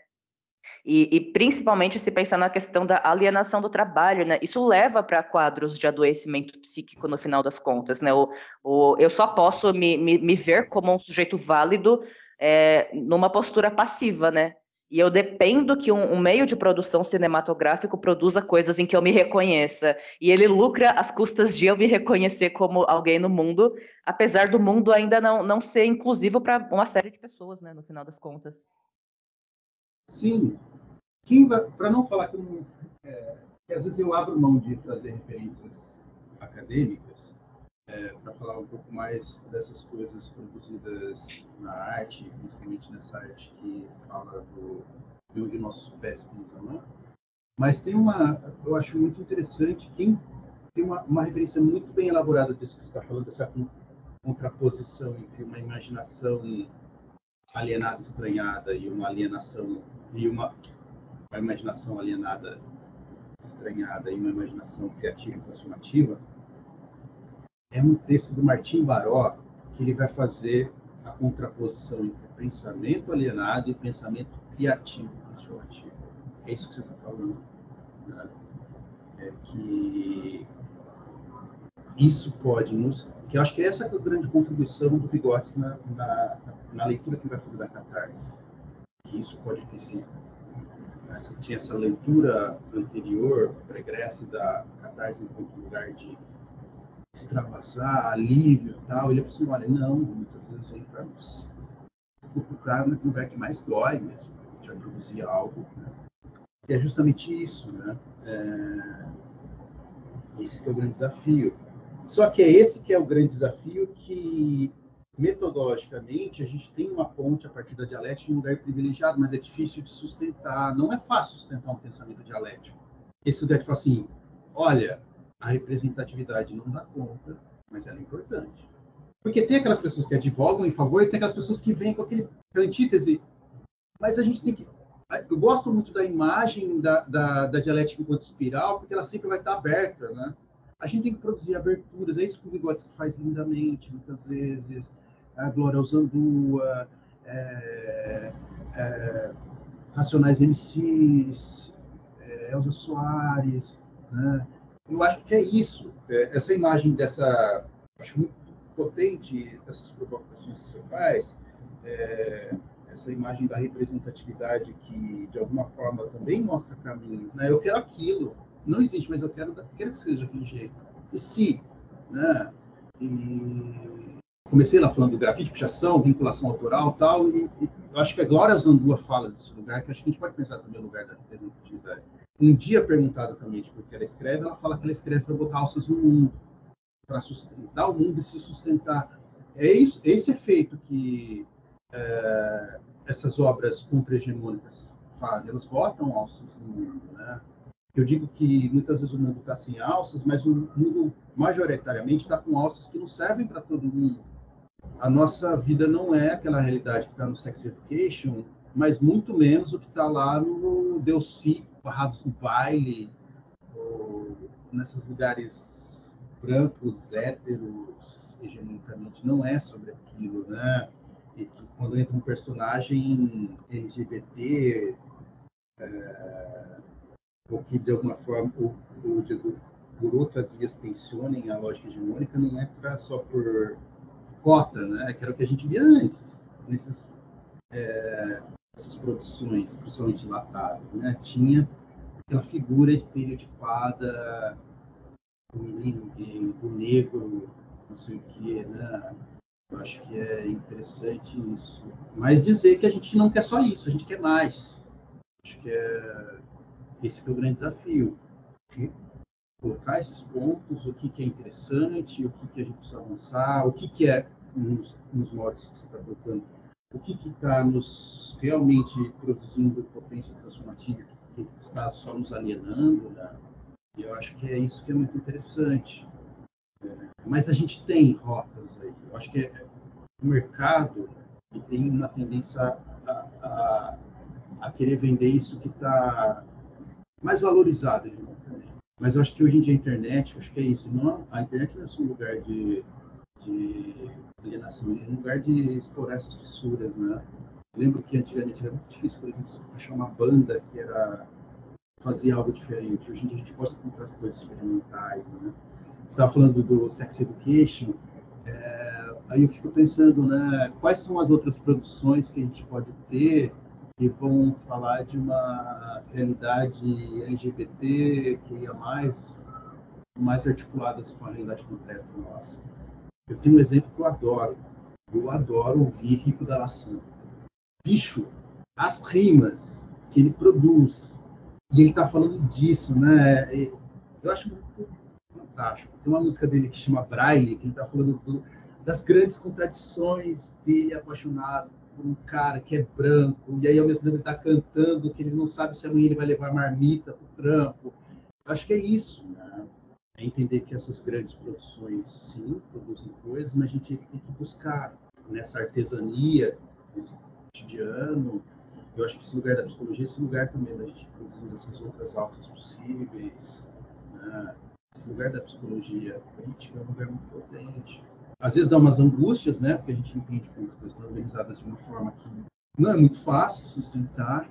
e, e, principalmente se pensar na questão da alienação do trabalho, né? Isso leva para quadros de adoecimento psíquico no final das contas, né? O, o, eu só posso me, me, me ver como um sujeito válido é, numa postura passiva, né? E eu dependo que um, um, meio de produção cinematográfico produza coisas em que eu me reconheça. E ele lucra às custas de eu me reconhecer como alguém no mundo, apesar do mundo ainda não, não ser inclusivo para uma série de pessoas, né, no final das contas. Sim, para não falar que, não, é, que, às vezes eu abro mão de trazer referências acadêmicas é, para falar um pouco mais dessas coisas produzidas na arte, principalmente nessa arte que fala do, de onde nossos pés pisam? Mas tem uma, eu acho muito interessante, quem tem uma, uma referência muito bem elaborada disso que você está falando, dessa contraposição entre uma imaginação alienada, estranhada e uma alienação e uma, uma imaginação alienada, estranhada e uma imaginação criativa e transformativa, é um texto do Martim Baró que ele vai fazer a contraposição entre pensamento alienado e pensamento criativo transformativo. É isso que você está falando. Né? É que isso pode nos. Que eu acho que essa é a grande contribuição do Vygotsky na, na, na leitura que ele vai fazer da catarse que isso pode ter sido. Essa, tinha essa leitura anterior, pregressa da catarse enquanto lugar de extravasar, alívio e tal. Ele falou assim: olha, não, muitas vezes vem para nós. O cara no lugar que mais dói mesmo. A gente vai produzir algo. Né? E é justamente isso, né? É... Esse é o grande desafio. Só que é esse que é o grande desafio que metodologicamente, a gente tem uma ponte a partir da dialética em um lugar privilegiado, mas é difícil de sustentar. Não é fácil sustentar um pensamento dialético. Esse estudante fala assim: olha, a representatividade não dá conta, mas ela é importante. Porque tem aquelas pessoas que advogam em favor e tem aquelas pessoas que vêm com aquele antítese. Mas a gente tem que. Eu gosto muito da imagem da, da, da dialética enquanto espiral, porque ela sempre vai estar aberta, né? A gente tem que produzir aberturas, é isso que o Vygotsky faz lindamente, muitas vezes a Glória Alzandua, é, é, Racionais MCs, é, Elza Soares, né? Eu acho que é isso, é, essa imagem dessa, acho muito potente dessas provocações que você faz, é, essa imagem da representatividade que de alguma forma também mostra caminhos, né? Eu quero aquilo, não existe, mas eu quero, quero que seja daquele jeito. E se, né? E comecei lá falando do grafite, pichação, vinculação autoral tal, e, e acho que a Glória Zandua fala desse lugar, que acho que a gente pode pensar também no lugar da representatividade. Um dia perguntada também de por que ela escreve, ela fala que ela escreve para botar alças no mundo, para sustentar o mundo e se sustentar. É isso, esse efeito que é, essas obras contra-hegemônicas fazem, elas botam alças no mundo, né? Eu digo que muitas vezes o mundo está sem alças, mas o mundo majoritariamente está com alças que não servem para todo mundo a nossa vida não é aquela realidade que está no Sex Education, mas muito menos o que está lá no Delci, Barrados no Baile, nesses lugares brancos, héteros, hegemonicamente. Não é sobre aquilo, né? E que quando entra um personagem LGBT, é, ou que de alguma forma, ou, ou de, por outras vias tensionem a lógica hegemônica, não é pra, só por cota, né? que era o que a gente via antes, nesses, é, essas produções, principalmente enlatadas. Né? Tinha aquela figura estereotipada do menino gay, do negro não sei o que, né? Eu acho que é interessante isso. Mas dizer que a gente não quer só isso, a gente quer mais. Acho que é esse é o grande desafio. Colocar esses pontos, o que, que é interessante, o que, que a gente precisa avançar, o que, que é nos, nos modos que você está colocando, o que está nos realmente produzindo potência transformativa, o que está só nos alienando, né? E eu acho que é isso que é muito interessante. Mas a gente tem rotas aí. Eu acho que é, o mercado tem uma tendência a, a, a querer vender isso que está mais valorizado. Mas eu acho que hoje em dia a internet, acho que é isso. Não, a internet não é só um lugar de, de alienação, é um lugar de explorar essas fissuras, né? Eu lembro que antigamente era muito difícil, por exemplo, achar uma banda que era fazia algo diferente. Hoje em dia a gente pode encontrar as coisas experimentais, né? Você estava falando do Sex Education, é, aí eu fico pensando, né, quais são as outras produções que a gente pode ter que vão falar de uma realidade LGBT que ia mais, mais articuladas com a realidade concreta nossa. Eu tenho um exemplo que eu adoro. Eu adoro ouvir Rico da Laçã. Bicho, as rimas que ele produz, e ele está falando disso, né? Eu acho muito fantástico. Tem uma música dele que chama Braille, que ele está falando do, das grandes contradições dele apaixonado um cara que é branco, e aí ao mesmo tempo ele está cantando que ele não sabe se amanhã ele vai levar marmita para o trampo. Eu acho que é isso, né? É entender que essas grandes produções, sim, produzem coisas, mas a gente tem que buscar nessa artesania, nesse cotidiano. Eu acho que esse lugar da psicologia, esse lugar também da gente produzir essas outras alças possíveis, né? esse lugar da psicologia crítica é um lugar muito potente. Às vezes dá umas angústias, né? Porque a gente entende que as coisas estão organizadas de uma forma que não é muito fácil sustentar,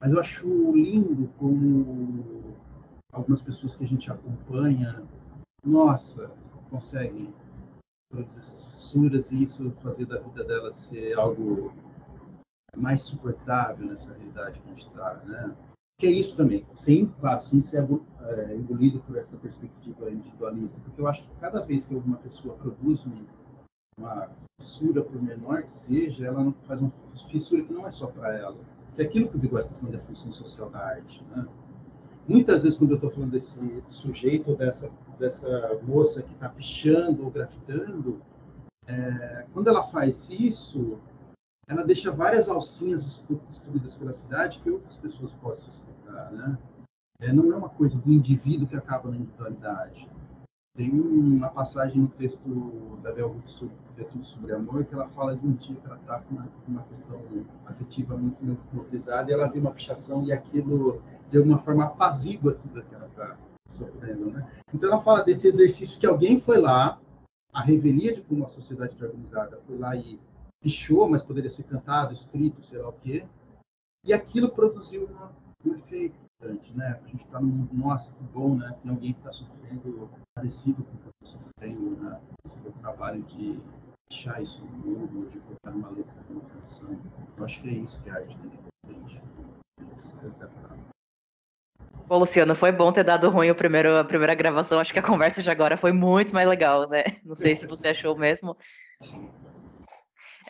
mas eu acho lindo como algumas pessoas que a gente acompanha, nossa, conseguem produzir essas fissuras e isso fazer da vida delas ser algo mais suportável nessa realidade que a gente está, né? Que é isso também, sem, claro, sem ser é, engolido por essa perspectiva individualista, porque eu acho que cada vez que alguma pessoa produz um, uma fissura, por menor que seja, ela não faz uma fissura que não é só para ela, que é aquilo que o Vigor está falando da função social da arte. Né? Muitas vezes, quando eu estou falando desse sujeito, dessa, dessa moça que está pichando ou grafitando, é, quando ela faz isso, ela deixa várias alcinhas distribuídas pela cidade que outras pessoas possam sustentar, né? É, não é uma coisa do indivíduo que acaba na individualidade. Tem uma passagem no texto da Bell Hooks sobre, sobre amor que ela fala de um dia que ela está com uma, uma, questão afetiva muito, muito mobilizada e ela vê uma pichação e aquilo, de alguma forma, apazigua tudo que ela está sofrendo, né? Então ela fala desse exercício que alguém foi lá, a revelia de como a sociedade está organizada, foi lá e pichou, mas poderia ser cantado, escrito, sei lá o quê. E aquilo produziu uma, um efeito grande, né? A gente está no mundo, nossa, que bom, né? Tem alguém que está sofrendo parecido com o que eu estou sofrendo, né? Esse o trabalho de deixar isso no mundo, de colocar uma letra, uma canção. Eu acho que é isso que a arte tem que Bom, Luciano, foi bom ter dado ruim o primeiro, a primeira gravação. Acho que a conversa de agora foi muito mais legal, né? Não sei se você achou mesmo.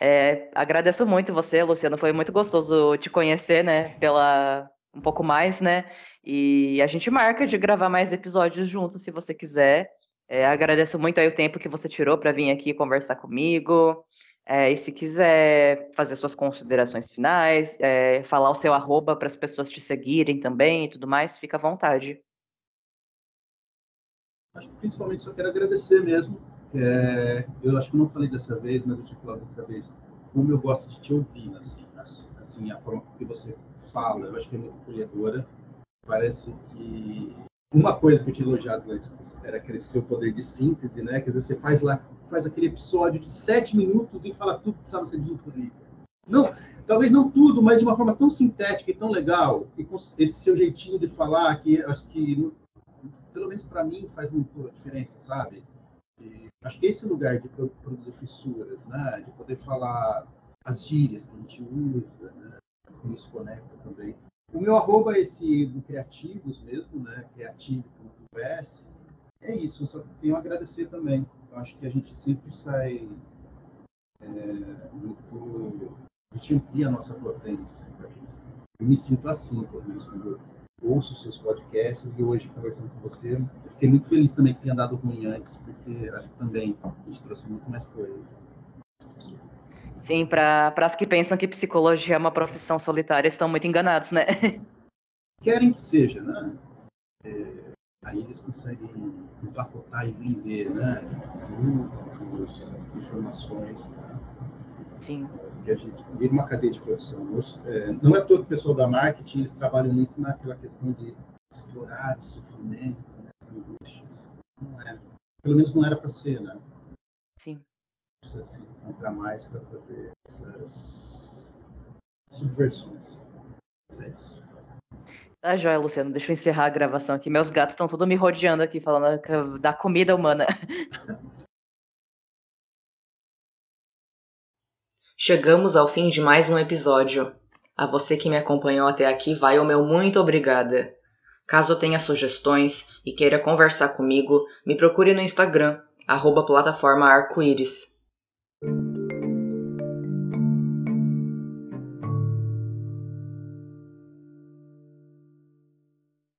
É, agradeço muito você, Luciano. Foi muito gostoso te conhecer, né? Pela um pouco mais, né? E a gente marca de gravar mais episódios juntos, se você quiser. É, agradeço muito aí o tempo que você tirou para vir aqui conversar comigo. É, e se quiser fazer suas considerações finais, é, falar o seu arroba para as pessoas te seguirem também e tudo mais, fica à vontade. Acho que principalmente só quero agradecer mesmo é, eu acho que não falei dessa vez, mas eu tinha falado outra vez. Como eu gosto de te ouvir, assim, assim a forma que você fala, eu acho que é muito acolhedora. Parece que uma coisa que eu tinha elogiado antes era crescer o poder de síntese, né? Quer dizer, você faz lá, faz aquele episódio de sete minutos e fala tudo que precisava ser dito ali. Não, talvez não tudo, mas de uma forma tão sintética e tão legal, e com esse seu jeitinho de falar, que acho que, pelo menos para mim, faz muita diferença, sabe? Acho que esse lugar de produzir fissuras, né, de poder falar as gírias que a gente usa, né, como isso conecta também. O meu arroba é esse do Criativos mesmo, né, criativo.us. É isso, eu só tenho a agradecer também. Então, acho que a gente sempre sai é, muito. A gente amplia a nossa potência. Eu me sinto assim, pelo menos, quando eu ouço seus podcasts e hoje conversando com você, eu fiquei muito feliz também que tenha dado ruim antes, porque acho que também a gente trouxe muito mais coisas. Sim, para as que pensam que psicologia é uma profissão solitária, estão muito enganados, né? <laughs> Querem que seja, né? É, aí eles conseguem empacotar e vender, né? Grupos, informações, né? Sim. Que a gente vira uma cadeia de produção. É, não é todo o pessoal da marketing, eles trabalham muito naquela questão de explorar o sofrimento, Não é. Pelo menos não era para ser, né? Sim precisa se encontrar mais para fazer essas subversões. Mas é isso. Tá joia, Luciano. Deixa eu encerrar a gravação aqui. Meus gatos estão todos me rodeando aqui, falando da comida humana. <laughs> Chegamos ao fim de mais um episódio. A você que me acompanhou até aqui, vai o meu muito obrigada. Caso tenha sugestões e queira conversar comigo, me procure no Instagram, arroba plataforma arco-íris.